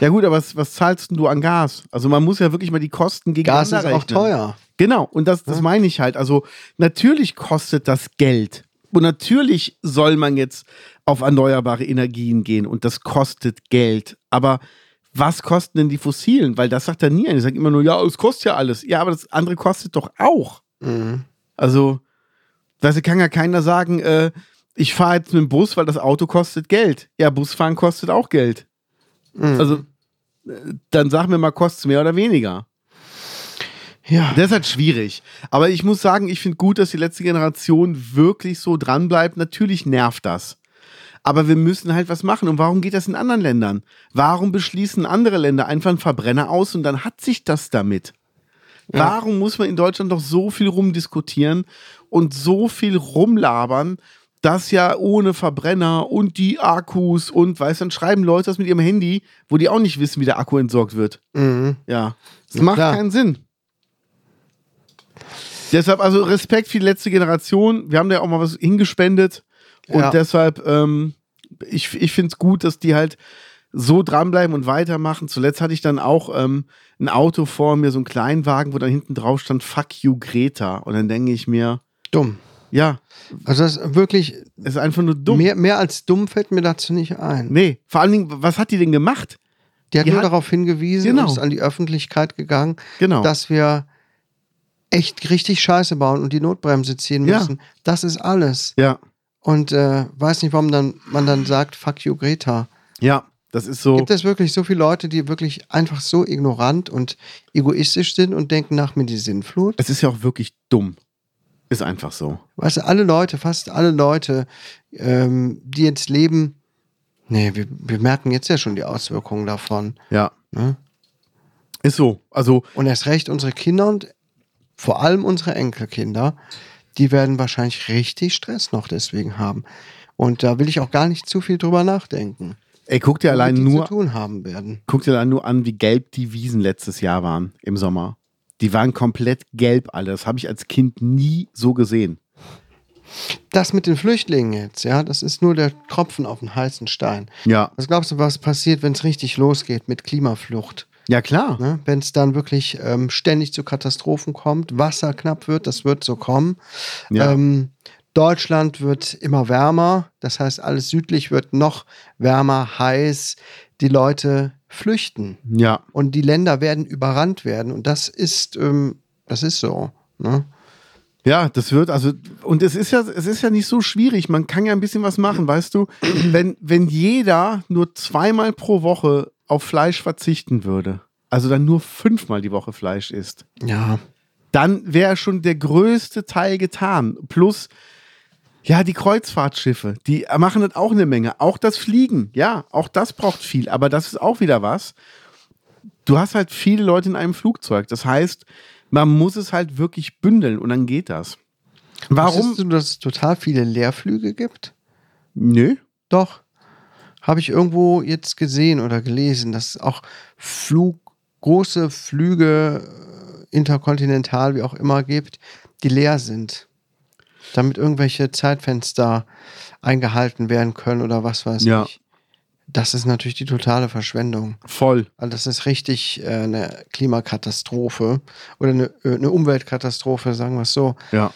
Ja gut, aber was, was zahlst denn du an Gas? Also man muss ja wirklich mal die Kosten gegeneinander Gas ist auch teuer. Genau, und das, das meine ich halt. Also natürlich kostet das Geld. Und natürlich soll man jetzt auf erneuerbare Energien gehen und das kostet Geld. Aber was kosten denn die fossilen? Weil das sagt er nie. Er sagt immer nur, ja, es kostet ja alles. Ja, aber das andere kostet doch auch. Mhm. Also, da kann ja keiner sagen, äh, ich fahre jetzt mit dem Bus, weil das Auto kostet Geld. Ja, Busfahren kostet auch Geld. Mhm. Also, äh, dann sag mir mal, kostet es mehr oder weniger. ja. Das ist halt schwierig. Aber ich muss sagen, ich finde gut, dass die letzte Generation wirklich so dranbleibt. Natürlich nervt das. Aber wir müssen halt was machen. Und warum geht das in anderen Ländern? Warum beschließen andere Länder einfach einen Verbrenner aus und dann hat sich das damit? Warum muss man in Deutschland doch so viel rumdiskutieren und so viel rumlabern, dass ja ohne Verbrenner und die Akkus und weißt du, dann schreiben Leute das mit ihrem Handy, wo die auch nicht wissen, wie der Akku entsorgt wird. Mhm. Ja. Das Na macht klar. keinen Sinn. Deshalb also Respekt für die letzte Generation. Wir haben da ja auch mal was hingespendet. Und Ja. deshalb, ähm, ich, ich finde es gut, dass die halt so dranbleiben und weitermachen. Zuletzt hatte ich dann auch ähm, ein Auto vor mir, so einen Kleinwagen, wo dann hinten drauf stand, fuck you, Greta. Und dann denke ich mir, Dumm. ja, Also das ist wirklich, es ist einfach nur dumm. mehr, mehr als dumm fällt mir dazu nicht ein. Nee, vor allen Dingen, was hat die denn gemacht? Die hat Die nur hat- darauf hingewiesen Genau. und ist an die Öffentlichkeit gegangen, Genau. dass wir echt richtig Scheiße bauen und die Notbremse ziehen Ja. müssen. Das ist alles. ja, Und äh, weiß nicht, warum dann, man dann sagt, fuck you, Greta. ja, das ist so. Gibt es wirklich so viele Leute, die wirklich einfach so ignorant und egoistisch sind und denken nach mir die Sinnflut? Es ist ja auch wirklich dumm. Ist einfach so. Weißt du, alle Leute, fast alle Leute, ähm, die jetzt leben, nee, wir, wir merken jetzt ja schon die Auswirkungen davon. Ja. Ne? Ist so. Also, Und erst recht unsere Kinder und vor allem unsere Enkelkinder, die werden wahrscheinlich richtig Stress noch deswegen haben. Und da will ich auch gar nicht zu viel drüber nachdenken. ey, guck dir allein nur, zu tun haben werden. guck dir allein nur an, wie gelb die Wiesen letztes Jahr waren im Sommer. Die waren komplett gelb alle. Das habe ich als Kind nie so gesehen. Das mit den Flüchtlingen jetzt, ja, das ist nur der Tropfen auf den heißen Stein. Ja. Was glaubst du, was passiert, wenn es richtig losgeht mit Klimaflucht? Ja, klar. Ne? Wenn es dann wirklich ähm, ständig zu Katastrophen kommt, Wasser knapp wird, das wird so kommen. Ja. Ähm, Deutschland wird immer wärmer, das heißt, alles südlich wird noch wärmer, heiß. Die Leute flüchten Ja. und die Länder werden überrannt werden und das ist, ähm, das ist so. Ne? Ja, das wird, also, und es ist ja, es ist ja nicht so schwierig. Man kann ja ein bisschen was machen, weißt du? Wenn, wenn jeder nur zweimal pro Woche auf Fleisch verzichten würde, also dann nur fünfmal die Woche Fleisch isst, Ja. dann wäre schon der größte Teil getan. Plus, ja, die Kreuzfahrtschiffe, die machen das auch eine Menge. Auch das Fliegen, ja, auch das braucht viel, aber das ist auch wieder was. Du hast halt viele Leute in einem Flugzeug. Das heißt, man muss es halt wirklich bündeln und dann geht das. Warum? Wusstest du, dass es total viele Leerflüge gibt? Nö. Doch. Habe ich irgendwo jetzt gesehen oder gelesen, dass es auch Flug, große Flüge äh, interkontinental, wie auch immer, gibt, die leer sind. Damit irgendwelche Zeitfenster eingehalten werden können oder was weiß Ja. ich. Das ist natürlich die totale Verschwendung. Voll. Also das ist richtig äh, eine Klimakatastrophe oder eine, äh, eine Umweltkatastrophe, sagen wir es so. Ja.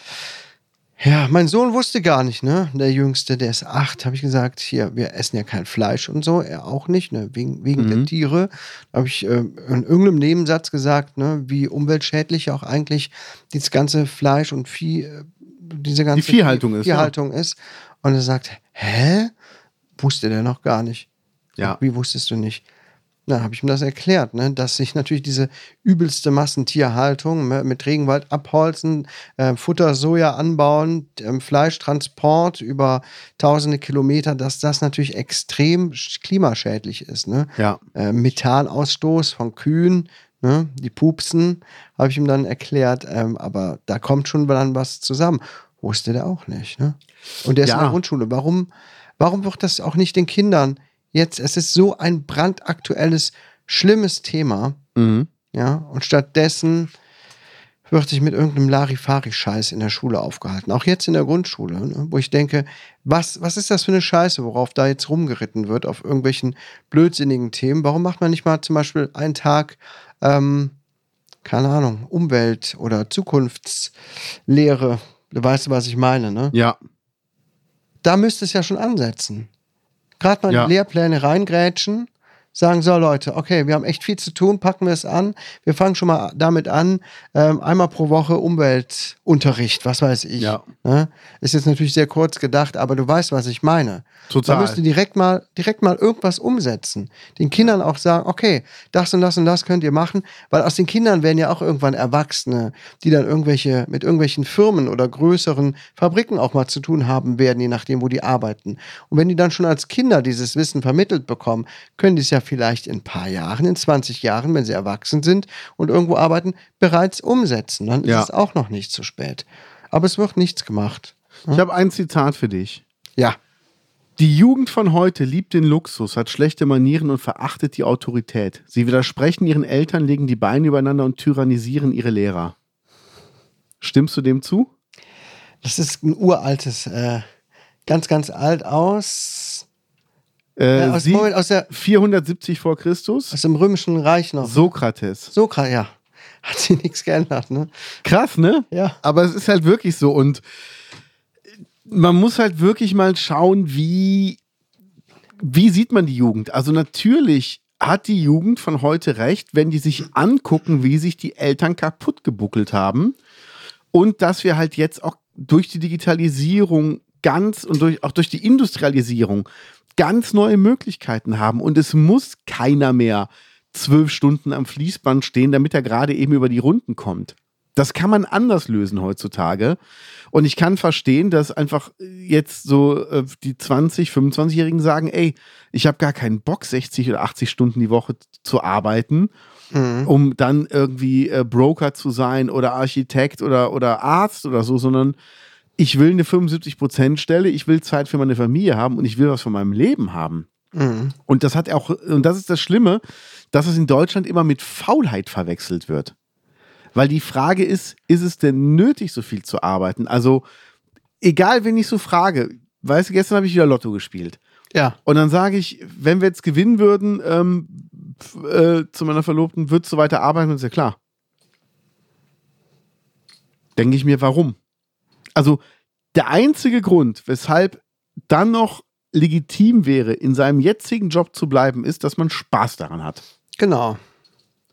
Ja, mein Sohn wusste gar nicht, ne? Der Jüngste, der ist acht, habe ich gesagt, hier, wir essen ja kein Fleisch und so, er auch nicht, ne? Wegen, wegen Mhm. der Tiere. Da habe ich äh, in irgendeinem Nebensatz gesagt, ne, wie umweltschädlich auch eigentlich dieses ganze Fleisch und Vieh, äh, diese ganze Viehhaltung ist, ja. Viehhaltung ist. Und er sagt, hä? Wusste der noch gar nicht. Ja. Wie wusstest du nicht? Na, habe ich ihm das erklärt, ne? dass sich natürlich diese übelste Massentierhaltung ne, mit Regenwald abholzen, äh, Futter, Soja anbauen, ähm, Fleischtransport über tausende Kilometer, dass das natürlich extrem sch- klimaschädlich ist. Ne? Ja. Äh, Methanausstoß von Kühen, ne? die pupsen, habe ich ihm dann erklärt, ähm, aber da kommt schon dann was zusammen. Wusste der auch nicht. Ne? Und der ist Ja. in der Grundschule. Warum, warum wird das auch nicht den Kindern jetzt? Es ist so ein brandaktuelles, schlimmes Thema. Mhm. Ja, und stattdessen wird sich mit irgendeinem Larifari-Scheiß in der Schule aufgehalten. Auch jetzt in der Grundschule, ne? wo ich denke, was, was ist das für eine Scheiße, worauf da jetzt rumgeritten wird, auf irgendwelchen blödsinnigen Themen? Warum macht man nicht mal zum Beispiel einen Tag, ähm, keine Ahnung, Umwelt- oder Zukunftslehre? Du weißt, was ich meine, ne? Ja. da müsste es ja schon ansetzen. Gerade mal Ja. in die Lehrpläne reingrätschen, sagen, so Leute, okay, wir haben echt viel zu tun, packen wir es an. Wir fangen schon mal damit an, ähm, einmal pro Woche Umweltunterricht, was weiß ich. Ja. Ne? Ist jetzt natürlich sehr kurz gedacht, aber du weißt, was ich meine. Total. Man müsste direkt mal, direkt mal irgendwas umsetzen. Den Kindern auch sagen, okay, das und das und das könnt ihr machen, weil aus den Kindern werden ja auch irgendwann Erwachsene, die dann irgendwelche, mit irgendwelchen Firmen oder größeren Fabriken auch mal zu tun haben werden, je nachdem, wo die arbeiten. Und wenn die dann schon als Kinder dieses Wissen vermittelt bekommen, können die es ja vielleicht in ein paar Jahren, in 20 Jahren, wenn sie erwachsen sind und irgendwo arbeiten, bereits umsetzen. Dann Ja. ist es auch noch nicht zu spät. Aber es wird nichts gemacht. Ich habe ein Zitat für dich. Ja. Die Jugend von heute liebt den Luxus, hat schlechte Manieren und verachtet die Autorität. Sie widersprechen ihren Eltern, legen die Beine übereinander und tyrannisieren ihre Lehrer. Stimmst du dem zu? Das ist ein uraltes, äh, ganz, ganz alt aus, Äh, ja, aus, Moment, aus, der, 470 vor Christus. aus dem Römischen Reich noch. Sokrates. So krass, ja. Hat sich nichts geändert, ne? Krass, ne? Ja. Aber es ist halt wirklich so und man muss halt wirklich mal schauen, wie, wie sieht man die Jugend? Also natürlich hat die Jugend von heute recht, wenn die sich angucken, wie sich die Eltern kaputt gebuckelt haben und dass wir halt jetzt auch durch die Digitalisierung ganz und durch, auch durch die Industrialisierung ganz neue Möglichkeiten haben und es muss keiner mehr zwölf Stunden am Fließband stehen, damit er gerade eben über die Runden kommt. Das kann man anders lösen heutzutage. Und ich kann verstehen, dass einfach jetzt so äh, die 20, 25-Jährigen sagen, ey, ich habe gar keinen Bock, 60 oder 80 Stunden die Woche zu arbeiten, Mhm. um dann irgendwie äh, Broker zu sein oder Architekt oder, oder Arzt oder so, sondern ich will eine 75%-Stelle, ich will Zeit für meine Familie haben und ich will was von meinem Leben haben. Mhm. Und das hat auch, und das ist das Schlimme, dass es in Deutschland immer mit Faulheit verwechselt wird. Weil die Frage ist, ist es denn nötig, so viel zu arbeiten? Also, egal, wen ich so frage, weißt du, gestern habe ich wieder Lotto gespielt. Ja. Und dann sage ich, wenn wir jetzt gewinnen würden, ähm, äh, zu meiner Verlobten, würdest du weiter arbeiten? Und ist ja klar. Denke ich mir, warum? Also, der einzige Grund, weshalb dann noch legitim wäre, in seinem jetzigen Job zu bleiben, ist, dass man Spaß daran hat. Genau.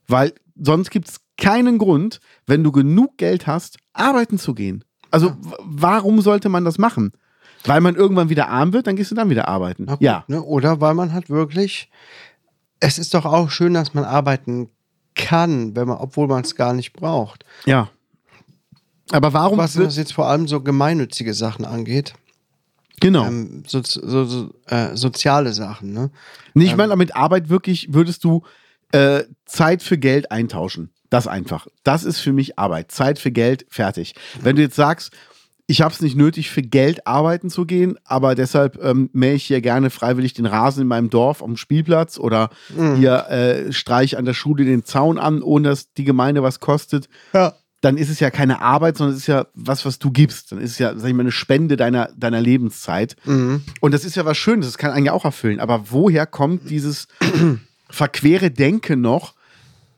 Weil sonst gibt es keinen Grund, wenn du genug Geld hast, arbeiten zu gehen. Also, w- warum sollte man das machen? Weil man irgendwann wieder arm wird, dann gehst du dann wieder arbeiten. Gut, ja. Ne? Oder weil man halt wirklich, es ist doch auch schön, dass man arbeiten kann, wenn man, obwohl man es gar nicht braucht. Ja. Aber warum Was jetzt vor allem so gemeinnützige Sachen angeht, genau. ähm, so, so, so äh, soziale Sachen, ne? Nee, ich meine, mit Arbeit wirklich würdest du äh, Zeit für Geld eintauschen. Das einfach. Das ist für mich Arbeit. Zeit für Geld, fertig. Wenn du jetzt sagst, ich habe es nicht nötig, für Geld arbeiten zu gehen, aber deshalb ähm, mähe ich hier gerne freiwillig den Rasen in meinem Dorf am Spielplatz oder hier äh, streich an der Schule den Zaun an, ohne dass die Gemeinde was kostet. Ja. Dann ist es ja keine Arbeit, sondern es ist ja was, was du gibst. Dann ist es ja, sag ich mal, eine Spende deiner, deiner Lebenszeit. Mhm. Und das ist ja was Schönes, das kann einen ja auch erfüllen. Aber woher kommt dieses verquere Denken noch,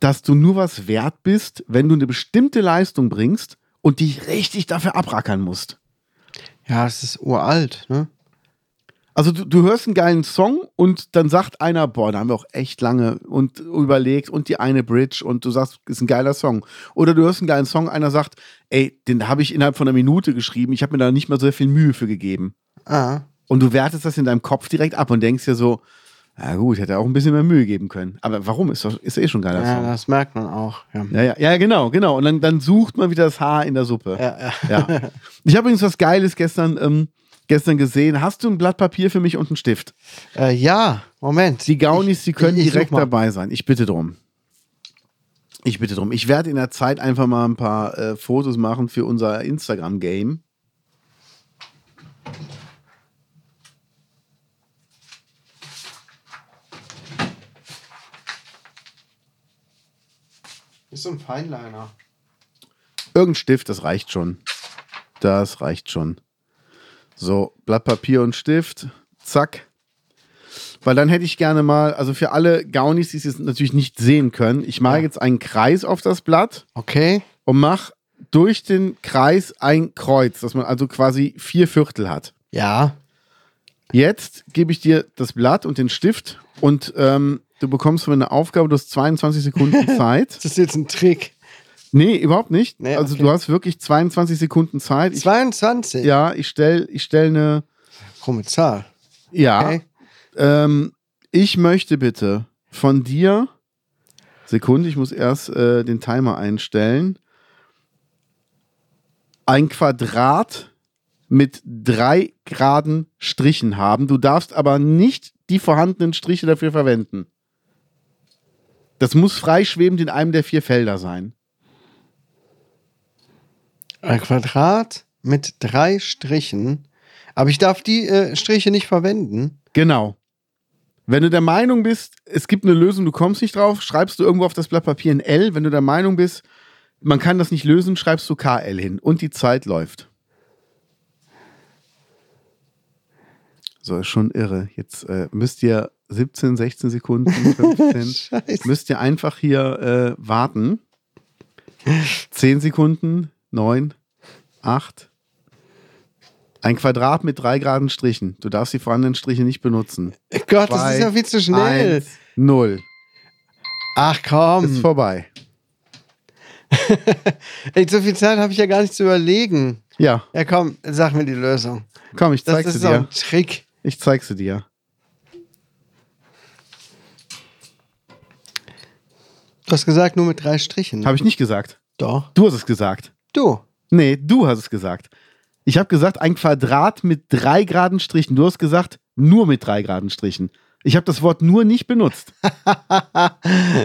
dass du nur was wert bist, wenn du eine bestimmte Leistung bringst und dich richtig dafür abrackern musst? Ja, es ist uralt, ne? Also du, du hörst einen geilen Song und dann sagt einer, boah, da haben wir auch echt lange und überlegt und die eine Bridge und du sagst, ist ein geiler Song. Oder du hörst einen geilen Song, einer sagt, ey, den habe ich innerhalb von einer Minute geschrieben, ich habe mir da nicht mal so viel Mühe für gegeben. Ah. Und du wertest das in deinem Kopf direkt ab und denkst dir so, ja gut, hätte auch ein bisschen mehr Mühe geben können. Aber warum? Ist doch ist eh schon ein geiler Ja, Song. das merkt man auch. Ja. Ja, ja, ja, genau, genau. Und dann, dann sucht man wieder das Haar in der Suppe. Ja, ja. Ja. Ich habe übrigens was Geiles gestern, ähm, gestern gesehen. Hast du ein Blatt Papier für mich und einen Stift? Äh, ja, Moment. Die Gaunis, die können ich- ich direkt dabei sein. Ich bitte drum. Ich bitte drum. Ich werde in der Zeit einfach mal ein paar äh, Fotos machen für unser Instagram-Game. Ist so ein Feinliner. Irgendein Stift, das reicht schon. Das reicht schon. So, Blatt Papier und Stift. Zack. Weil dann hätte ich gerne mal, also für alle Gaunis, die es jetzt natürlich nicht sehen können, ich mache jetzt einen Kreis auf das Blatt Okay. und mache durch den Kreis ein Kreuz, dass man also quasi vier Viertel hat. Ja. Jetzt gebe ich dir das Blatt und den Stift und ähm, du bekommst für eine Aufgabe, du hast 22 Sekunden Zeit. Das ist jetzt ein Trick. Nee, überhaupt nicht. Nee, also okay. du hast wirklich 22 Sekunden Zeit. Ich 22. Ja, ich stelle ich stell eine. Krumme Zahl. Ja. Okay. Ähm, ich möchte bitte von dir. Sekunde, ich muss erst äh, den Timer einstellen. Ein Quadrat mit drei geraden Strichen haben. Du darfst aber nicht die vorhandenen Striche dafür verwenden. Das muss freischwebend in einem der vier Felder sein. Ein Quadrat mit drei Strichen. Aber ich darf die äh, Striche nicht verwenden. Genau. Wenn du der Meinung bist, es gibt eine Lösung, du kommst nicht drauf, schreibst du irgendwo auf das Blatt Papier ein L. Wenn du der Meinung bist, man kann das nicht lösen, schreibst du KL hin. Und die Zeit läuft. So, ist schon irre. Jetzt äh, müsst ihr 17, 16 Sekunden, 15, Scheiße. müsst ihr einfach hier äh, warten. 10 Sekunden, 9, 8. Ein Quadrat mit drei geraden Strichen. Du darfst die vorhandenen Striche nicht benutzen. Gott, das Zwei, ist ja viel zu schnell. Eins, null. Ach komm. Ist vorbei. Ey, so viel Zeit habe ich ja gar nicht zu überlegen. Ja, Ja, komm, sag mir die Lösung. komm, ich Das zeig sie ist so ein dir. Trick. Ich zeig sie dir. Du hast gesagt, nur mit drei Strichen. Habe ich nicht gesagt. Doch. Du hast es gesagt. Du. Nee, du hast es gesagt. Ich habe gesagt, ein Quadrat mit drei geraden Strichen. Du hast gesagt, nur mit drei geraden Strichen. Ich habe das Wort nur nicht benutzt.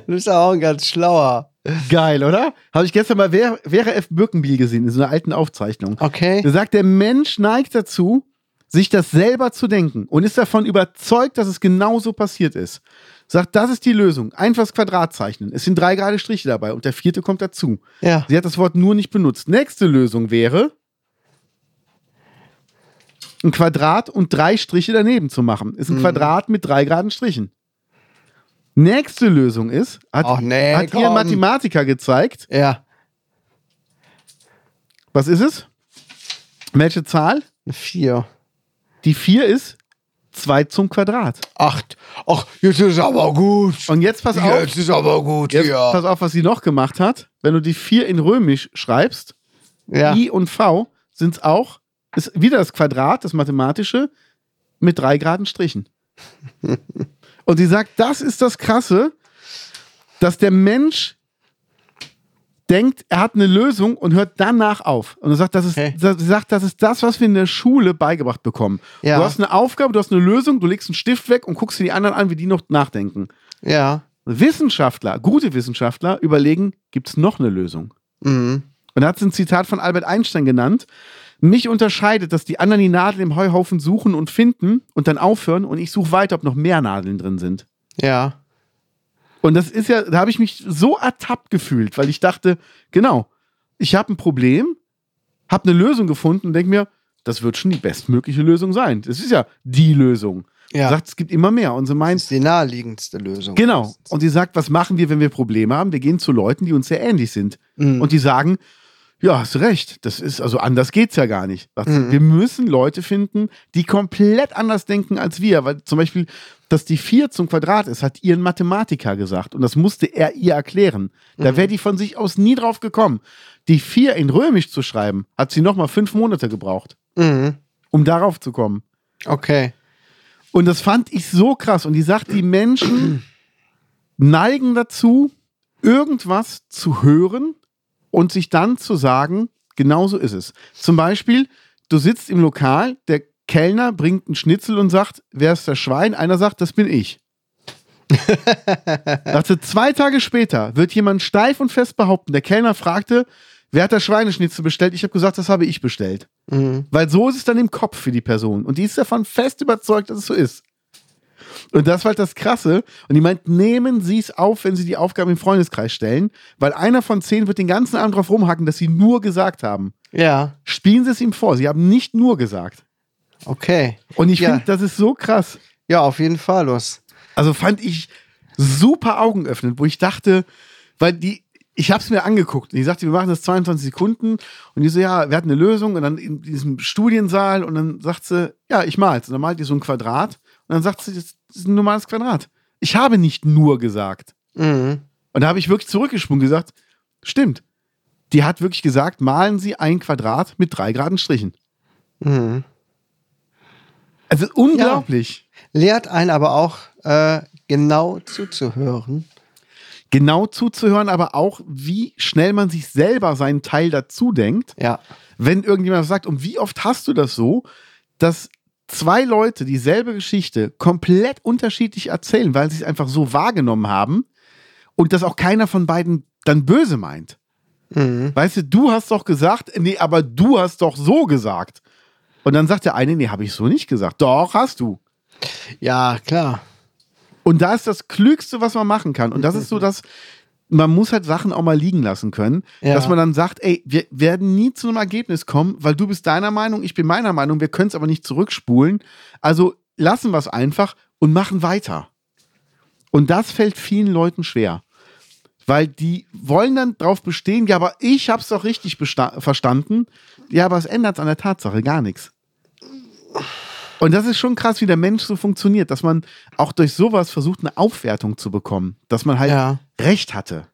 Du bist auch ein ganz schlauer. Geil, oder? Habe ich gestern bei Wäre, Wäre F. Birkenbiel gesehen, in so einer alten Aufzeichnung. Okay. Er sagt, der Mensch neigt dazu, sich das selber zu denken und ist davon überzeugt, dass es genauso passiert ist. Sagt, das ist die Lösung. Einfach das Quadrat zeichnen. Es sind drei gerade Striche dabei und der vierte kommt dazu. Ja. Sie hat das Wort nur nicht benutzt. Nächste Lösung wäre, ein Quadrat und drei Striche daneben zu machen. Ist ein Mhm. Quadrat mit drei geraden Strichen. Nächste Lösung ist, hat, Ach nee, hat komm. Mathematiker gezeigt. Ja. Was ist es? Welche Zahl? Eine Vier. Die 4 ist 2 zum Quadrat. Acht. Ach, jetzt ist aber gut. Und jetzt pass auf, Jetzt ist aber gut jetzt hier. pass auf, was sie noch gemacht hat. Wenn du die 4 in Römisch schreibst, Ja. I und V sind es auch, ist wieder das Quadrat, das mathematische, mit drei geraden Strichen. und sie sagt, das ist das Krasse, dass der Mensch denkt, er hat eine Lösung und hört danach auf. Und er sagt, das ist, Okay. das, sagt, das ist das, was wir in der Schule beigebracht bekommen. Ja. Du hast eine Aufgabe, du hast eine Lösung, du legst einen Stift weg und guckst dir die anderen an, wie die noch nachdenken. Ja. Wissenschaftler, gute Wissenschaftler, überlegen, gibt es noch eine Lösung? Mhm. Und er hat ein Zitat von Albert Einstein genannt. Mich unterscheidet, dass die anderen die Nadel im Heuhaufen suchen und finden und dann aufhören und ich suche weiter, ob noch mehr Nadeln drin sind. Ja. Und das ist ja, da habe ich mich so ertappt gefühlt, weil ich dachte, genau, ich habe ein Problem, habe eine Lösung gefunden und denke mir, das wird schon die bestmögliche Lösung sein. Das ist ja die Lösung. Ja. Sagt, es gibt immer mehr. Und sie Das meint, ist die naheliegendste Lösung. Genau. Und sie sagt, was machen wir, wenn wir Probleme haben? Wir gehen zu Leuten, die uns sehr ähnlich sind. Mhm. Und die sagen, ja, hast recht. Das ist, also anders geht's ja gar nicht. Sagt Mhm. Wir müssen Leute finden, die komplett anders denken als wir. Weil zum Beispiel, dass die 4 zum Quadrat ist, hat ihr ein Mathematiker gesagt. Und das musste er ihr erklären. Mhm. Da wäre die von sich aus nie drauf gekommen. Die 4 in Römisch zu schreiben, hat sie nochmal fünf Monate gebraucht, Mhm. um darauf zu kommen. Okay. Und das fand ich so krass. Und die sagt, die Menschen neigen dazu, irgendwas zu hören und sich dann zu sagen, genau so ist es. Zum Beispiel, du sitzt im Lokal, der Kellner bringt einen Schnitzel und sagt, wer ist das Schwein? Einer sagt, das bin ich. Dachte, zwei Tage später wird jemand steif und fest behaupten, der Kellner fragte, wer hat das Schweineschnitzel bestellt? Ich habe gesagt, das habe ich bestellt. Mhm. Weil so ist es dann im Kopf für die Person. Und die ist davon fest überzeugt, dass es so ist. Und das war halt das Krasse. Und die meint, nehmen Sie es auf, wenn Sie die Aufgabe im Freundeskreis stellen, weil einer von zehn wird den ganzen Abend drauf rumhacken, dass Sie nur gesagt haben. Ja. Spielen Sie es ihm vor. Sie haben nicht nur gesagt. Okay. Und ich Ja. finde, das ist so krass. Ja, auf jeden Fall, los. Also fand ich super augenöffnend, wo ich dachte, weil die, ich habe es mir angeguckt und die sagte, wir machen das 22 Sekunden und die so, ja, wir hatten eine Lösung und dann in diesem Studiensaal und dann sagt sie, ja, ich mal's. Und dann malt die so ein Quadrat und dann sagt sie, das ist ein normales Quadrat. Ich habe nicht nur gesagt. Mhm. Und da habe ich wirklich zurückgesprungen und gesagt, stimmt. Die hat wirklich gesagt, malen Sie ein Quadrat mit drei geraden Strichen. Mhm. Also unglaublich. Lehrt einen aber auch äh, genau zuzuhören. Genau zuzuhören, aber auch, wie schnell man sich selber seinen Teil dazu denkt. Ja. wenn irgendjemand sagt, und wie oft hast du das so, dass zwei Leute dieselbe Geschichte komplett unterschiedlich erzählen, weil sie es einfach so wahrgenommen haben und dass auch keiner von beiden dann böse meint. Mhm. Weißt du, du hast doch gesagt, nee, aber du hast doch so gesagt. Und dann sagt der eine, nee, habe ich so nicht gesagt. Doch, hast du. Ja, klar. Und da ist das Klügste, was man machen kann. Und das ist so, dass man muss halt Sachen auch mal liegen lassen können, Ja. dass man dann sagt, ey, wir werden nie zu einem Ergebnis kommen, weil du bist deiner Meinung, ich bin meiner Meinung, wir können es aber nicht zurückspulen. Also lassen wir es einfach und machen weiter. Und das fällt vielen Leuten schwer. Weil die wollen dann drauf bestehen, ja, aber ich hab's doch richtig verstanden. Ja, aber es ändert an der Tatsache gar nichts. Und das ist schon krass, wie der Mensch so funktioniert, dass man auch durch sowas versucht, eine Aufwertung zu bekommen. Dass man halt Ja. Recht hatte.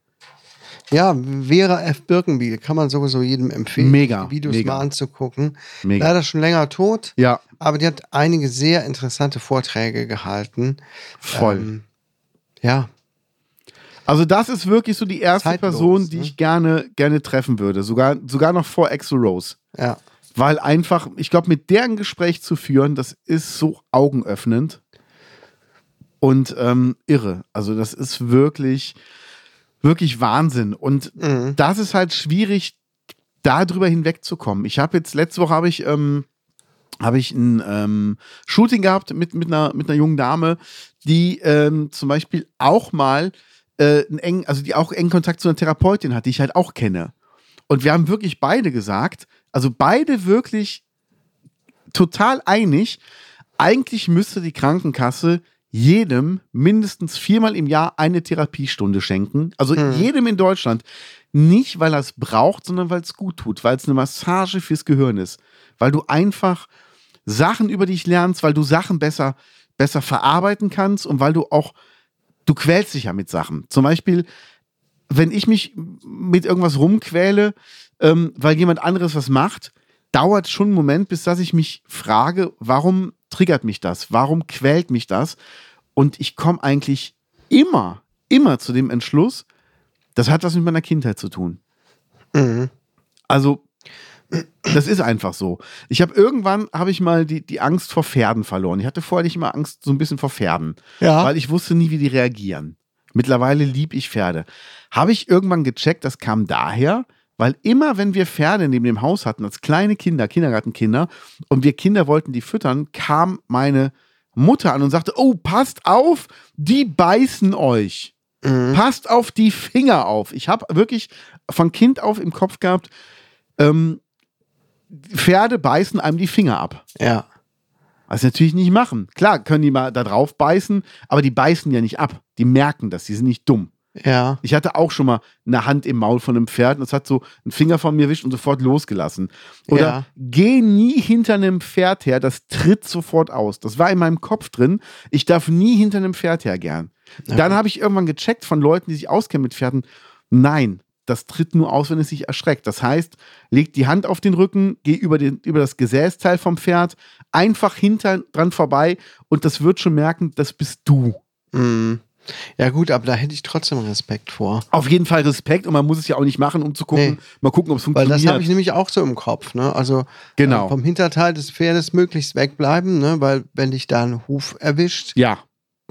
Ja, Vera F. Birkenbiel kann man sowieso jedem empfehlen, Mega, die Videos mega. mal anzugucken. Mega. Leider schon länger tot, Ja, aber die hat einige sehr interessante Vorträge gehalten. voll. Ähm, ja, Also das ist wirklich so die erste Zeitlos, Person, die ne? ich gerne, gerne treffen würde. Sogar, sogar noch vor Exo Rose. ja. Weil einfach, ich glaube, mit der ein Gespräch zu führen, das ist so augenöffnend und ähm, irre. Also das ist wirklich, wirklich Wahnsinn. Und Mhm. das ist halt schwierig, darüber hinwegzukommen. Ich habe jetzt, letzte Woche habe ich, ähm, habe ich ein ähm, Shooting gehabt mit, mit, einer, mit einer jungen Dame, die ähm, zum Beispiel auch mal äh, einen engen, also die auch engen Kontakt zu einer Therapeutin hat, die ich halt auch kenne. Und wir haben wirklich beide gesagt, also beide wirklich total einig, eigentlich müsste die Krankenkasse jedem mindestens viermal im Jahr eine Therapiestunde schenken. Also jedem in Deutschland. Nicht, weil er es braucht, sondern weil es gut tut, weil es eine Massage fürs Gehirn ist. Weil du einfach Sachen über dich lernst, weil du Sachen besser, besser verarbeiten kannst und weil du auch, du quälst dich ja mit Sachen. Zum Beispiel, wenn ich mich mit irgendwas rumquäle, ähm, weil jemand anderes was macht, dauert schon einen Moment, bis dass ich mich frage, warum triggert mich das? Warum quält mich das? Und ich komme eigentlich immer, immer zu dem Entschluss, das hat was mit meiner Kindheit zu tun. Mhm. Also, das ist einfach so. Ich habe irgendwann, habe ich mal die, die Angst vor Pferden verloren. Ich hatte vorher nicht immer Angst so ein bisschen vor Pferden, Ja. weil ich wusste nie, wie die reagieren. Mittlerweile lieb ich Pferde. Habe ich irgendwann gecheckt, das kam daher, weil immer, wenn wir Pferde neben dem Haus hatten, als kleine Kinder, Kindergartenkinder, und wir Kinder wollten die füttern, kam meine Mutter an und sagte, oh, passt auf, die beißen euch. Mhm. Passt auf die Finger auf. Ich habe wirklich von Kind auf im Kopf gehabt, ähm, Pferde beißen einem die Finger ab. Ja. Was sie natürlich nicht machen. Klar, können die mal da drauf beißen, aber die beißen ja nicht ab. Die merken das, die sind nicht dumm. Ja. Ich hatte auch schon mal eine Hand im Maul von einem Pferd und es hat so einen Finger von mir erwischt und sofort losgelassen. Oder Ja. geh nie hinter einem Pferd her, das tritt sofort aus. Das war in meinem Kopf drin. Ich darf nie hinter einem Pferd her gern. Dann habe ich irgendwann gecheckt von Leuten, die sich auskennen mit Pferden, nein, das tritt nur aus, wenn es sich erschreckt. Das heißt, leg die Hand auf den Rücken, geh über, den, über das Gesäßteil vom Pferd, einfach hinter dran vorbei und das wird schon merken, das bist du. Mhm. Ja, gut, aber da hätte ich trotzdem Respekt vor. Auf jeden Fall Respekt und man muss es ja auch nicht machen, um zu gucken, Nee. mal gucken, ob es Weil funktioniert. das habe ich nämlich auch so im Kopf. Ne? Also Genau. äh, vom Hinterteil des Pferdes möglichst wegbleiben, ne? weil wenn dich da ein Huf erwischt, ja,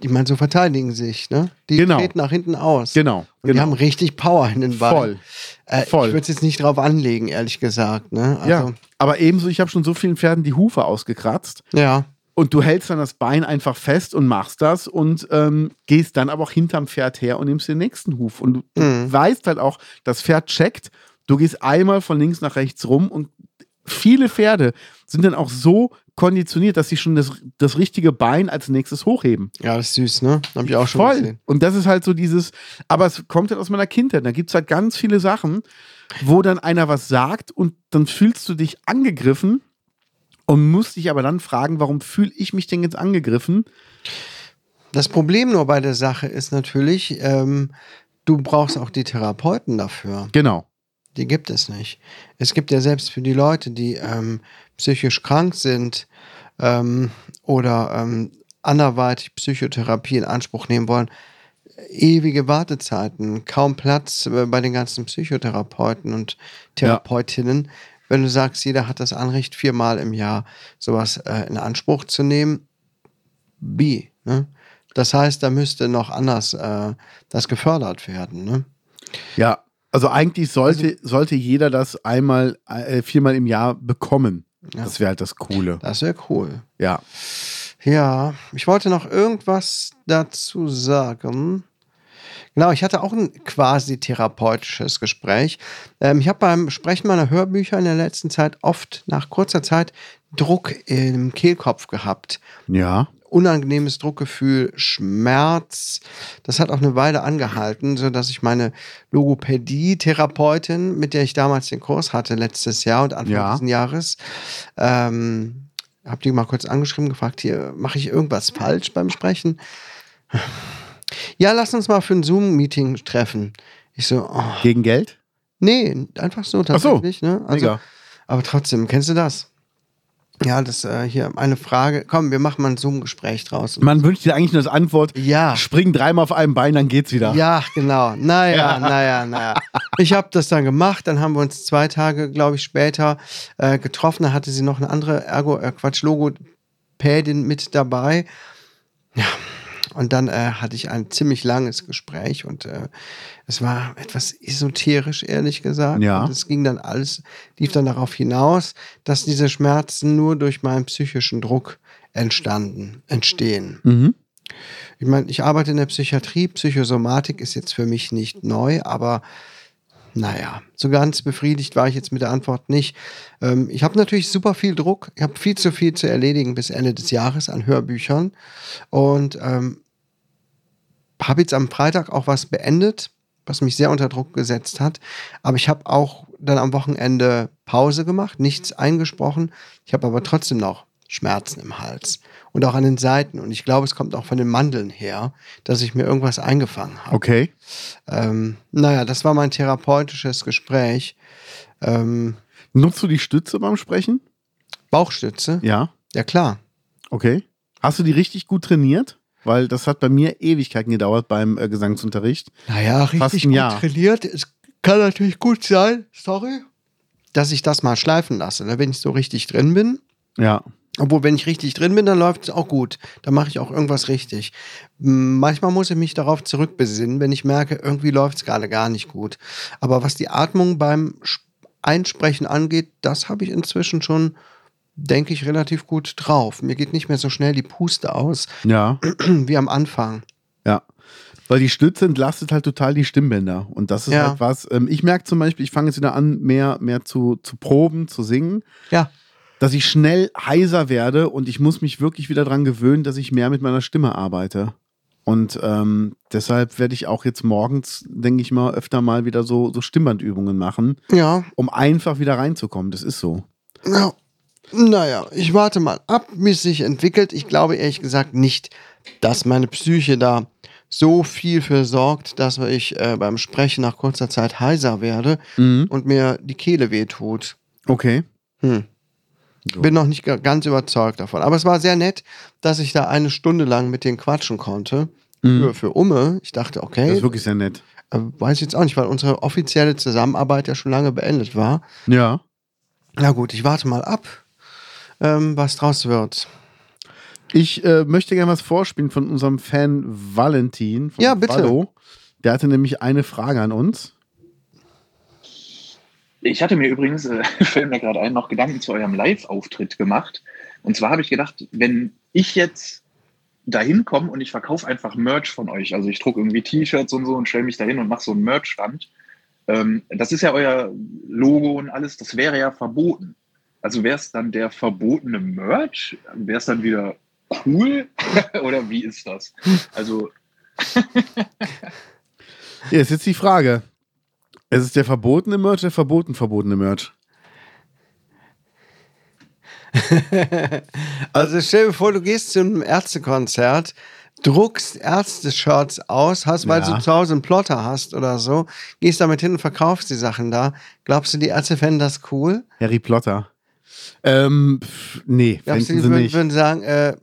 ich meine, so verteidigen sich. Ne? Die Genau. treten nach hinten aus. genau. Und die genau. haben richtig Power in den Beinen. Voll. Äh, voll. Ich würde es jetzt nicht drauf anlegen, ehrlich gesagt. Ne? Also, ja, aber ebenso, ich habe schon so vielen Pferden die Hufe ausgekratzt ja. und du hältst dann das Bein einfach fest und machst das und ähm, gehst dann aber auch hinterm Pferd her und nimmst den nächsten Huf. Und du Mhm. weißt halt auch, das Pferd checkt, du gehst einmal von links nach rechts rum und viele Pferde sind dann auch so konditioniert, dass sie schon das, das richtige Bein als nächstes hochheben. Ja, das ist süß, ne? Habe ich auch schon Voll. gesehen. Und das ist halt so dieses, aber es kommt halt aus meiner Kindheit. Da gibt es halt ganz viele Sachen, wo dann einer was sagt und dann fühlst du dich angegriffen und musst dich aber dann fragen, warum fühle ich mich denn jetzt angegriffen? Das Problem nur bei der Sache ist natürlich, ähm, du brauchst auch die Therapeuten dafür. Genau. Die gibt es nicht. Es gibt ja selbst für die Leute, die ähm, psychisch krank sind ähm, oder ähm, anderweitig Psychotherapie in Anspruch nehmen wollen, ewige Wartezeiten, kaum Platz äh, bei den ganzen Psychotherapeuten und Therapeutinnen. Wenn du sagst, jeder hat das Anrecht, viermal im Jahr sowas äh, in Anspruch zu nehmen, wie? Ne? Das heißt, da müsste noch anders äh, das gefördert werden. Ne? Ja. Also eigentlich sollte, sollte jeder das einmal, äh, viermal im Jahr bekommen. Ja. Das wäre halt das Coole. Das wäre cool. Ja. Ja, ich wollte noch irgendwas dazu sagen. Genau, ich hatte auch ein quasi therapeutisches Gespräch. Ähm, ich habe beim Sprechen meiner Hörbücher in der letzten Zeit oft nach kurzer Zeit Druck im Kehlkopf gehabt. Ja. Unangenehmes Druckgefühl, Schmerz. Das hat auch eine Weile angehalten, sodass ich meine Logopädie-Therapeutin, mit der ich damals den Kurs hatte, letztes Jahr und Anfang Ja. dieses Jahres, ähm, habe die mal kurz angeschrieben, gefragt, hier, mache ich irgendwas falsch beim Sprechen? Ja, lass uns mal für ein Zoom-Meeting treffen. Ich so, oh, Gegen Geld? nee, einfach so Ach so. tatsächlich. Ne? Also, Mega. aber trotzdem, kennst du das? Ja, das äh, hier eine Frage. Komm, wir machen mal ein Zoom-Gespräch draus. Man wünscht dir eigentlich nur als Antwort, Ja. spring dreimal auf einem Bein, dann geht's wieder. Ja, genau. Naja, naja, naja. Ich habe das dann gemacht. Dann haben wir uns zwei Tage, glaube ich, später äh, getroffen. Da hatte sie noch eine andere Ergo, äh, Quatsch, Logopädin mit dabei. Ja. Und dann äh, hatte ich ein ziemlich langes Gespräch und äh, es war etwas esoterisch, ehrlich gesagt. Ja. Und es ging dann alles, lief dann darauf hinaus, dass diese Schmerzen nur durch meinen psychischen Druck entstanden, entstehen. Mhm. Ich meine, ich arbeite in der Psychiatrie. Psychosomatik ist jetzt für mich nicht neu, aber naja, so ganz befriedigt war ich jetzt mit der Antwort nicht. Ähm, ich habe natürlich super viel Druck. Ich habe viel zu viel zu erledigen bis Ende des Jahres an Hörbüchern. Und ähm, habe jetzt am Freitag auch was beendet, was mich sehr unter Druck gesetzt hat. Aber ich habe auch dann am Wochenende Pause gemacht, nichts eingesprochen. Ich habe aber trotzdem noch Schmerzen im Hals und auch an den Seiten. Und ich glaube, es kommt auch von den Mandeln her, dass ich mir irgendwas eingefangen habe. Okay. Ähm, naja, das war mein therapeutisches Gespräch. Ähm, Nutzt du die Stütze beim Sprechen? Bauchstütze? Ja. Ja, klar. Okay. Hast du die richtig gut trainiert? Weil das hat bei mir Ewigkeiten gedauert beim äh, Gesangsunterricht. Naja, Fast richtig ein gut Jahr. trainiert. Es kann natürlich gut sein, sorry, dass ich das mal schleifen lasse, ne, wenn ich so richtig drin bin. Ja. Obwohl, wenn ich richtig drin bin, dann läuft es auch gut. Dann mache ich auch irgendwas richtig. Manchmal muss ich mich darauf zurückbesinnen, wenn ich merke, irgendwie läuft es gerade gar nicht gut. Aber was die Atmung beim Einsprechen angeht, das habe ich inzwischen schon, denke ich, relativ gut drauf. Mir geht nicht mehr so schnell die Puste aus Ja. wie am Anfang. Ja. Weil die Stütze entlastet halt total die Stimmbänder. Und das ist Ja. halt was. Ähm, ich merke zum Beispiel, ich fange jetzt wieder an, mehr, mehr zu, zu proben, zu singen, Ja, dass ich schnell heiser werde und ich muss mich wirklich wieder daran gewöhnen, dass ich mehr mit meiner Stimme arbeite. Und ähm, deshalb werde ich auch jetzt morgens, denke ich mal, öfter mal wieder so, so Stimmbandübungen machen, ja, um einfach wieder reinzukommen. Das ist so. Ja. Naja, ich warte mal ab, wie es sich entwickelt. Ich glaube ehrlich gesagt nicht, dass meine Psyche da so viel für sorgt, dass ich äh, beim Sprechen nach kurzer Zeit heiser werde Mhm. und mir die Kehle wehtut. Okay. Hm. So. Bin noch nicht ga- ganz überzeugt davon. Aber es war sehr nett, dass ich da eine Stunde lang mit denen quatschen konnte. Für, für Umme. Ich dachte, Das okay, ist wirklich sehr nett. äh, weiß ich jetzt auch nicht, weil unsere offizielle Zusammenarbeit ja schon lange beendet war. Ja. Na gut, ich warte mal ab, ähm, was draus wird. Ich äh, möchte gerne was vorspielen von unserem Fan Valentin. Von Ja, bitte. Vallo. Der hatte nämlich eine Frage an uns. Ich hatte mir übrigens, äh, fällt mir gerade ein, noch Gedanken zu eurem Live-Auftritt gemacht. Und zwar habe ich gedacht, wenn ich jetzt dahin komme und ich verkaufe einfach Merch von euch, also ich drucke irgendwie T-Shirts und so und stelle mich dahin und mache so einen Merch-Stand, ähm, das ist ja euer Logo und alles, das wäre ja verboten. Also wäre es dann der verbotene Merch? Wäre es dann wieder cool? Oder wie ist das? Also, Ja, ist jetzt die Frage. Es ist der verbotene Merch, der verboten verbotene Merch. Also stell dir vor, du gehst zu einem Ärztekonzert, druckst Ärzte-Shirts aus, hast, weil Ja. du zu Hause einen Plotter hast oder so, gehst damit hin und verkaufst die Sachen da. Glaubst du, die Ärzte fänden das cool? Harry Plotter. Ähm, pff, nee, fänden die sie würden, nicht. würden sagen, äh,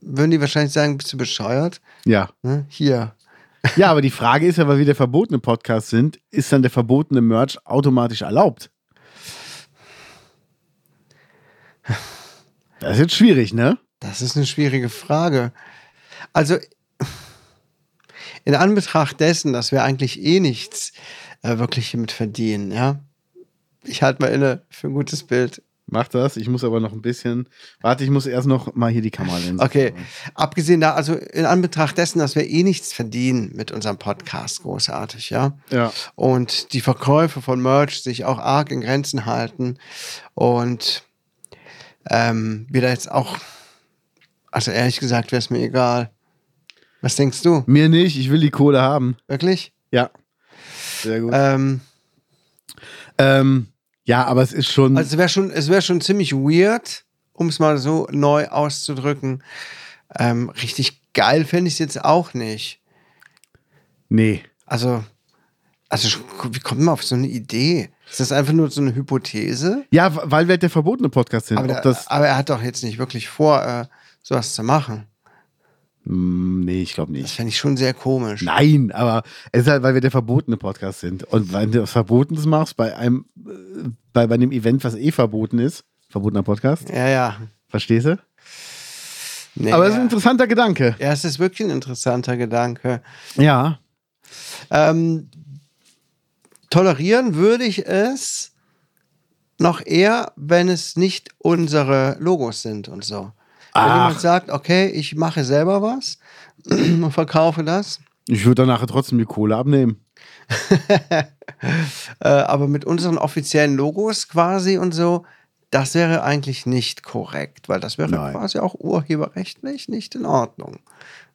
würden die wahrscheinlich sagen, bist du bescheuert? Ja. Ne? Hier. ja, aber die Frage ist ja, weil wir der verbotene Podcast sind, ist dann der verbotene Merch automatisch erlaubt? Das ist jetzt schwierig, ne? Das ist eine schwierige Frage. Also, in Anbetracht dessen, dass wir eigentlich eh nichts äh, wirklich hiermit verdienen, ja. Ich halte mal inne für ein gutes Bild. Mach das. Ich muss aber noch ein bisschen. Warte, ich muss erst noch mal hier die Kameralinse. Okay, abgesehen da, also in Anbetracht dessen, dass wir eh nichts verdienen mit unserem Podcast, großartig, ja. Ja. Und die Verkäufe von Merch sich auch arg in Grenzen halten und ähm, wir da jetzt auch, also ehrlich gesagt, wäre es mir egal. Was denkst du? Mir nicht. Ich will die Kohle haben. Wirklich? Ja. Sehr gut. Ähm, Ähm, ja, aber es ist schon. also es wäre schon, es wäre schon ziemlich weird, um es mal so neu auszudrücken. Ähm, richtig geil fände ich es jetzt auch nicht. nee. Also, also wie kommt man auf so eine Idee? Ist das einfach nur so eine Hypothese? Ja, weil wir halt der verbotene Podcast sind. Aber, der, das, aber er hat doch jetzt nicht wirklich vor, äh, sowas zu machen. Hm, nee, ich glaube Das nicht. fände ich schon sehr komisch. Nein, aber es ist halt, weil wir der verbotene Podcast sind. Und wenn du was Verbotenes machst bei einem, äh, bei, bei einem Event, was eh verboten ist, verbotener Podcast, Ja, ja. verstehst du? Nee, aber es ist ein interessanter Gedanke. ja, es ist wirklich ein interessanter Gedanke. Ja. Ähm, tolerieren würde ich es noch eher, wenn es nicht unsere Logos sind und so. Wenn Ach. jemand sagt, okay, ich mache selber was und verkaufe das, Ich würde danach trotzdem die Kohle abnehmen. äh, aber mit unseren offiziellen Logos quasi und so, das wäre eigentlich nicht korrekt, weil das wäre Nein. quasi auch urheberrechtlich nicht in Ordnung.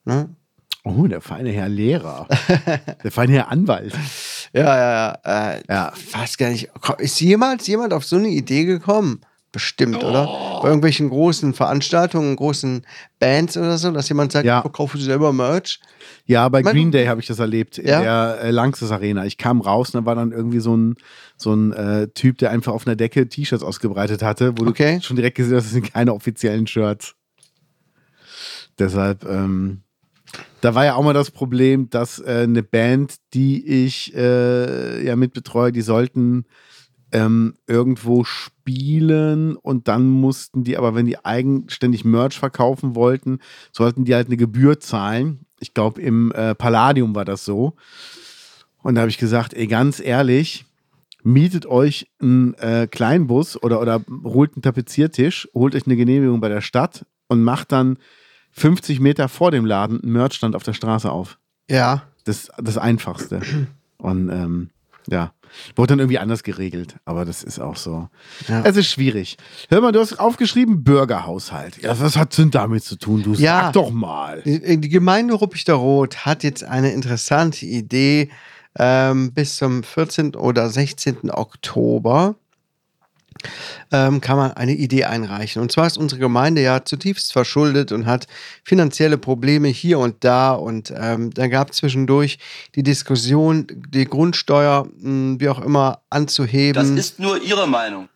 Ne? Oh, der feine Herr Lehrer. der feine Herr Anwalt. Ja, ja, ja. Äh, Ja. Weiß gar nicht. Ist jemals jemand auf so eine Idee gekommen? Bestimmt, oder? Bei irgendwelchen großen Veranstaltungen, großen Bands oder so, dass jemand sagt, Ja. verkaufe selber Merch. Ja, bei Mein- Green Day habe ich das erlebt, in Ja? der äh, Lanxess Arena. Ich kam raus und da war dann irgendwie so ein, so ein äh, Typ, der einfach auf einer Decke T-Shirts ausgebreitet hatte, wo Okay. du schon direkt gesehen hast, das sind keine offiziellen Shirts. Deshalb, ähm, Da war ja auch mal das Problem, dass äh, eine Band, die ich äh, ja mitbetreue, die sollten ähm, irgendwo spielen und dann mussten die, aber wenn die eigenständig Merch verkaufen wollten, sollten die halt eine Gebühr zahlen. Ich glaube, im äh, Palladium war das so. Und da habe ich gesagt, ey, ganz ehrlich, mietet euch einen äh, Kleinbus oder, oder holt einen Tapeziertisch, holt euch eine Genehmigung bei der Stadt und macht dann 50 Meter vor dem Laden einen Merchstand auf der Straße auf. Ja. Das das Einfachste. Und ähm, ja, wurde dann irgendwie anders geregelt, aber das ist auch so. Ja. Es ist schwierig. Hör mal, du hast aufgeschrieben Bürgerhaushalt. Ja, was hat denn damit zu tun? Du Ja. sag doch mal. Die, Gemeinde Ruppichter Rot hat jetzt eine interessante Idee. Ähm, bis zum 14. oder 16. Oktober ähm, kann man eine Idee einreichen. Und zwar ist unsere Gemeinde ja zutiefst verschuldet und hat finanzielle Probleme hier und da. Und ähm, da gab es zwischendurch die Diskussion, die Grundsteuer, mh, wie auch immer, anzuheben. Das ist nur Ihre Meinung.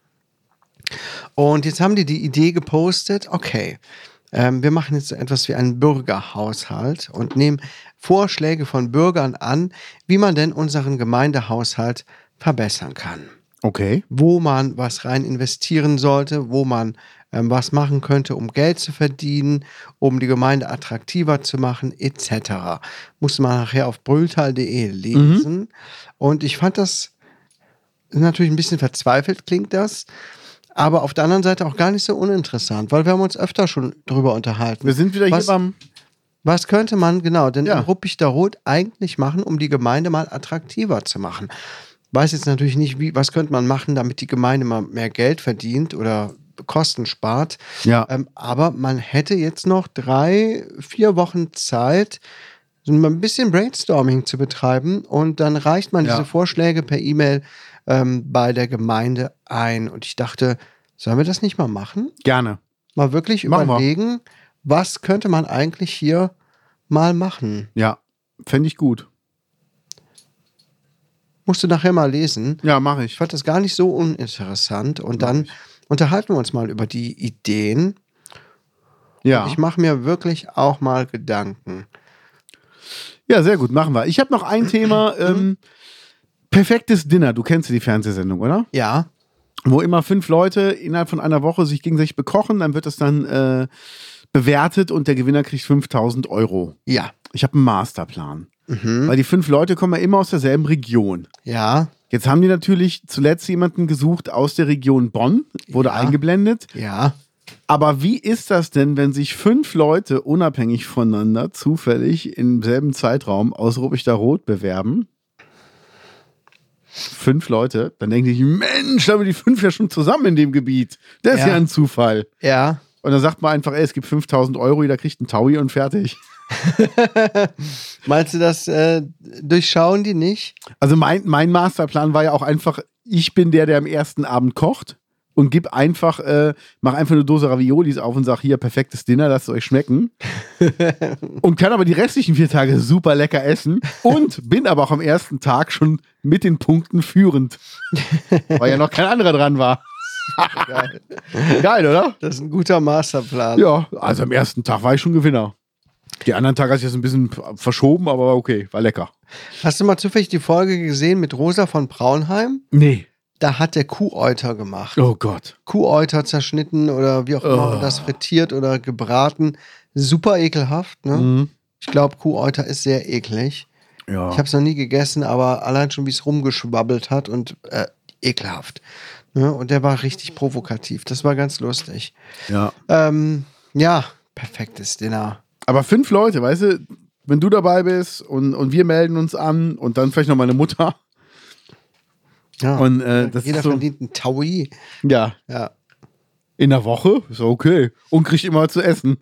Und jetzt haben die die Idee gepostet, okay, ähm, wir machen jetzt so etwas wie einen Bürgerhaushalt und nehmen Vorschläge von Bürgern an, wie man denn unseren Gemeindehaushalt verbessern kann. Okay. Wo man was rein investieren sollte, wo man ähm, was machen könnte, um Geld zu verdienen, um die Gemeinde attraktiver zu machen, etc. Muss man nachher auf brülltal.de lesen. Und ich fand das natürlich ein bisschen verzweifelt, klingt das. Aber auf der anderen Seite auch gar nicht so uninteressant, weil wir haben uns öfter schon drüber unterhalten. Wir sind wieder was, hier beim. was könnte man genau denn Ja. in Ruppichter Rot eigentlich machen, um die Gemeinde mal attraktiver zu machen? Weiß jetzt natürlich nicht, wie, was könnte man machen, damit die Gemeinde mal mehr Geld verdient oder Kosten spart. Ja. Ähm, aber man hätte jetzt noch drei, vier Wochen Zeit, so ein bisschen Brainstorming zu betreiben und dann reicht man Ja. diese Vorschläge per E-Mail ähm, bei der Gemeinde ein. Und ich dachte, sollen wir das nicht mal machen? Gerne. Mal wirklich Machen wir. überlegen, was könnte man eigentlich hier mal machen? Ja. Fände ich gut. Musst du nachher mal lesen. Ja, mache Ich ich. fand das gar nicht so uninteressant. Und dann unterhalten wir uns mal über die Ideen. Ja. Ich mache mir wirklich auch mal Gedanken. Ja, sehr gut, machen wir. Ich habe noch ein Thema. Ähm, perfektes Dinner. Du kennst die Fernsehsendung, oder? Ja, Wo immer fünf Leute innerhalb von einer Woche sich gegenseitig bekochen, dann wird das dann äh, bewertet und der Gewinner kriegt 5000 Euro. ja, Ich habe einen Masterplan. Mhm. Weil die fünf Leute kommen ja immer aus derselben Region. ja, Jetzt haben die natürlich zuletzt jemanden gesucht aus der Region Bonn, wurde Ja. eingeblendet. ja. Aber wie ist das denn, wenn sich fünf Leute unabhängig voneinander zufällig im selben Zeitraum aus Ruppichter Rot bewerben? Fünf Leute, dann denken die sich, Mensch, da haben wir die fünf ja schon zusammen in dem Gebiet. Das ist Ja. ja ein Zufall. Ja, Und dann sagt man einfach, ey, es gibt 5000 Euro, jeder kriegt einen Taui und fertig. meinst du, das äh, durchschauen die nicht? Also mein, mein Masterplan war ja auch einfach, ich bin der, der am ersten Abend kocht und gib einfach, äh, mach einfach eine Dose Raviolis auf und sag, hier, perfektes Dinner, lasst es euch schmecken. und kann aber die restlichen vier Tage super lecker essen und bin aber auch am ersten Tag schon mit den Punkten führend. Weil ja noch kein anderer dran war. Geil. Geil, oder? Das ist ein guter Masterplan. Ja, also am ersten Tag war ich schon Gewinner. Die anderen Tage hat sich jetzt ein bisschen verschoben, aber war okay, war lecker. Hast du mal zufällig die Folge gesehen mit Rosa von Braunheim? Nee. Da hat der Kuhäuter gemacht. Oh Gott. Kuhäuter zerschnitten oder wie auch immer Oh. das frittiert oder gebraten. Super ekelhaft. Ne? Mhm. Ich glaube, Kuhäuter ist sehr eklig. Ja. Ich habe es noch nie gegessen, aber allein schon, wie es rumgeschwabbelt hat und äh, ekelhaft. Ne? Und der war richtig provokativ. Das war ganz lustig. ja. Ähm, ja, perfektes Dinner. Aber fünf Leute, weißt du, wenn du dabei bist und, und wir melden uns an und dann vielleicht noch meine Mutter. Ja. Und äh, das Jeder ist so, verdient einen Taui. ja, Ja. in der Woche ist okay. Und kriegt immer zu essen.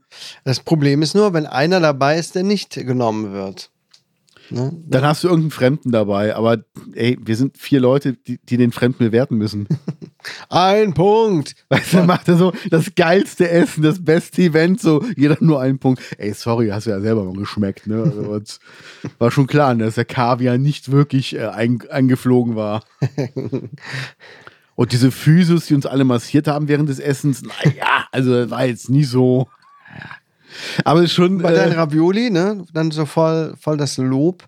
Das Problem ist nur, wenn einer dabei ist, der nicht genommen wird. Ne? Dann hast du irgendeinen Fremden dabei. Aber ey, wir sind vier Leute, die, die den Fremden bewerten müssen. Ein Punkt. Weißt du, macht er so das geilste Essen, das beste Event, so jeder nur einen Punkt. Ey, sorry, hast du ja selber mal geschmeckt, ne? Also, war schon klar, ne, dass der Kaviar nicht wirklich äh, ein, eingeflogen war. Und diese Physis, die uns alle massiert haben während des Essens, naja, also das war jetzt nie so. Aber ist schon. Bei deinen Äh, Ravioli, ne? Dann so voll, voll das Lob.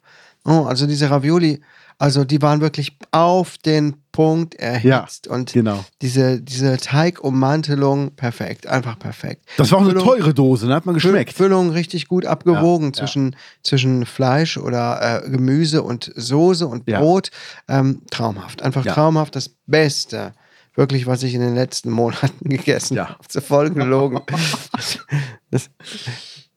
Oh, also diese Ravioli, also die waren wirklich auf den Punkt erhitzt. und genau. diese, diese Teigummantelung, perfekt, einfach perfekt. Das war auch eine Füllung- teure Dose, ne? Hat man geschmeckt. Füllung richtig gut abgewogen Ja, zwischen, zwischen Fleisch oder äh, Gemüse und Soße und Ja. Brot. Ähm, traumhaft, einfach Ja. traumhaft. Das Beste, wirklich, was ich in den letzten Monaten gegessen Ja. habe. So voll gelogen. das,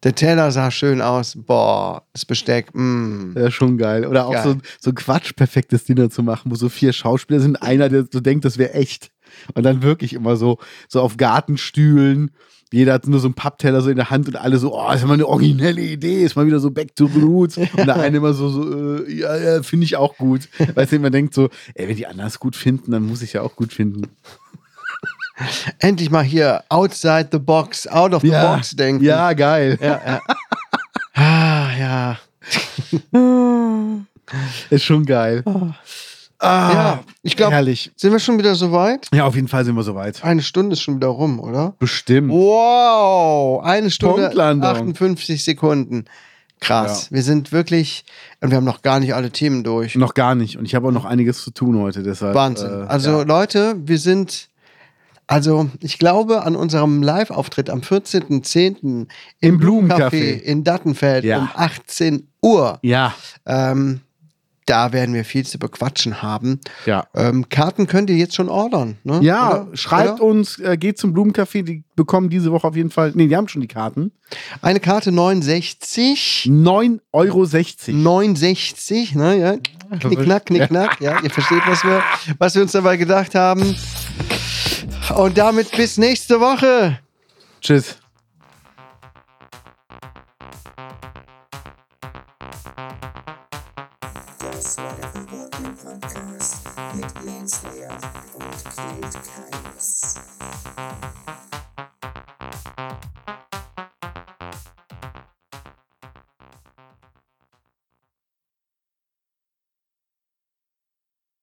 der Teller sah schön aus. Boah, das Besteck, mm. Ja, schon geil. Oder auch Geil. so, ein- so ein quatschperfektes Dinner zu machen, wo so vier Schauspieler sind, einer, der so denkt, das wäre echt. Und dann wirklich immer so, so auf Gartenstühlen. Jeder hat nur so einen Pappteller so in der Hand und alle so, oh, ist mal eine originelle Idee, ist mal wieder so back to the roots. Und der eine immer so, so äh, ja, ja, finde ich auch gut. Weißt du, man denkt so, ey, wenn die anderen es gut finden, dann muss ich ja auch gut finden. Endlich mal hier outside the box, out of the box denken. Ja, geil. ja, ja. ah, ja. Ist schon geil. Ah, Ja, ich glaube, herrlich. sind wir schon wieder soweit? Ja, auf jeden Fall sind wir soweit. Eine Stunde ist schon wieder rum, oder? Bestimmt. Wow, eine Stunde Punktlandung. 58 Sekunden. Krass. Wir sind wirklich, und wir haben noch gar nicht alle Themen durch. Noch gar nicht. Und ich habe auch noch einiges zu tun heute. Deshalb, Wahnsinn. äh, also ja. Leute, wir sind, also ich glaube an unserem Live-Auftritt am 14.10. Im Blumencafé. Café in Dattenfeld Ja. um 18 Uhr. Ja, Ähm, da werden wir viel zu bequatschen haben. ja. Ähm, Karten könnt ihr jetzt schon ordern. Ne? Ja, Oder? schreibt Oder? uns, äh, geht zum Blumencafé, die bekommen diese Woche auf jeden Fall, nee, die haben schon die Karten. Eine Karte 69. 9,60 Euro. 69, ne, ja. Knickknack, knickknack, ja. Ihr versteht, was wir, was wir uns dabei gedacht haben. Und damit bis nächste Woche. Tschüss. Das war der Revolting Podcast mit Lance Lear und Kate Keines.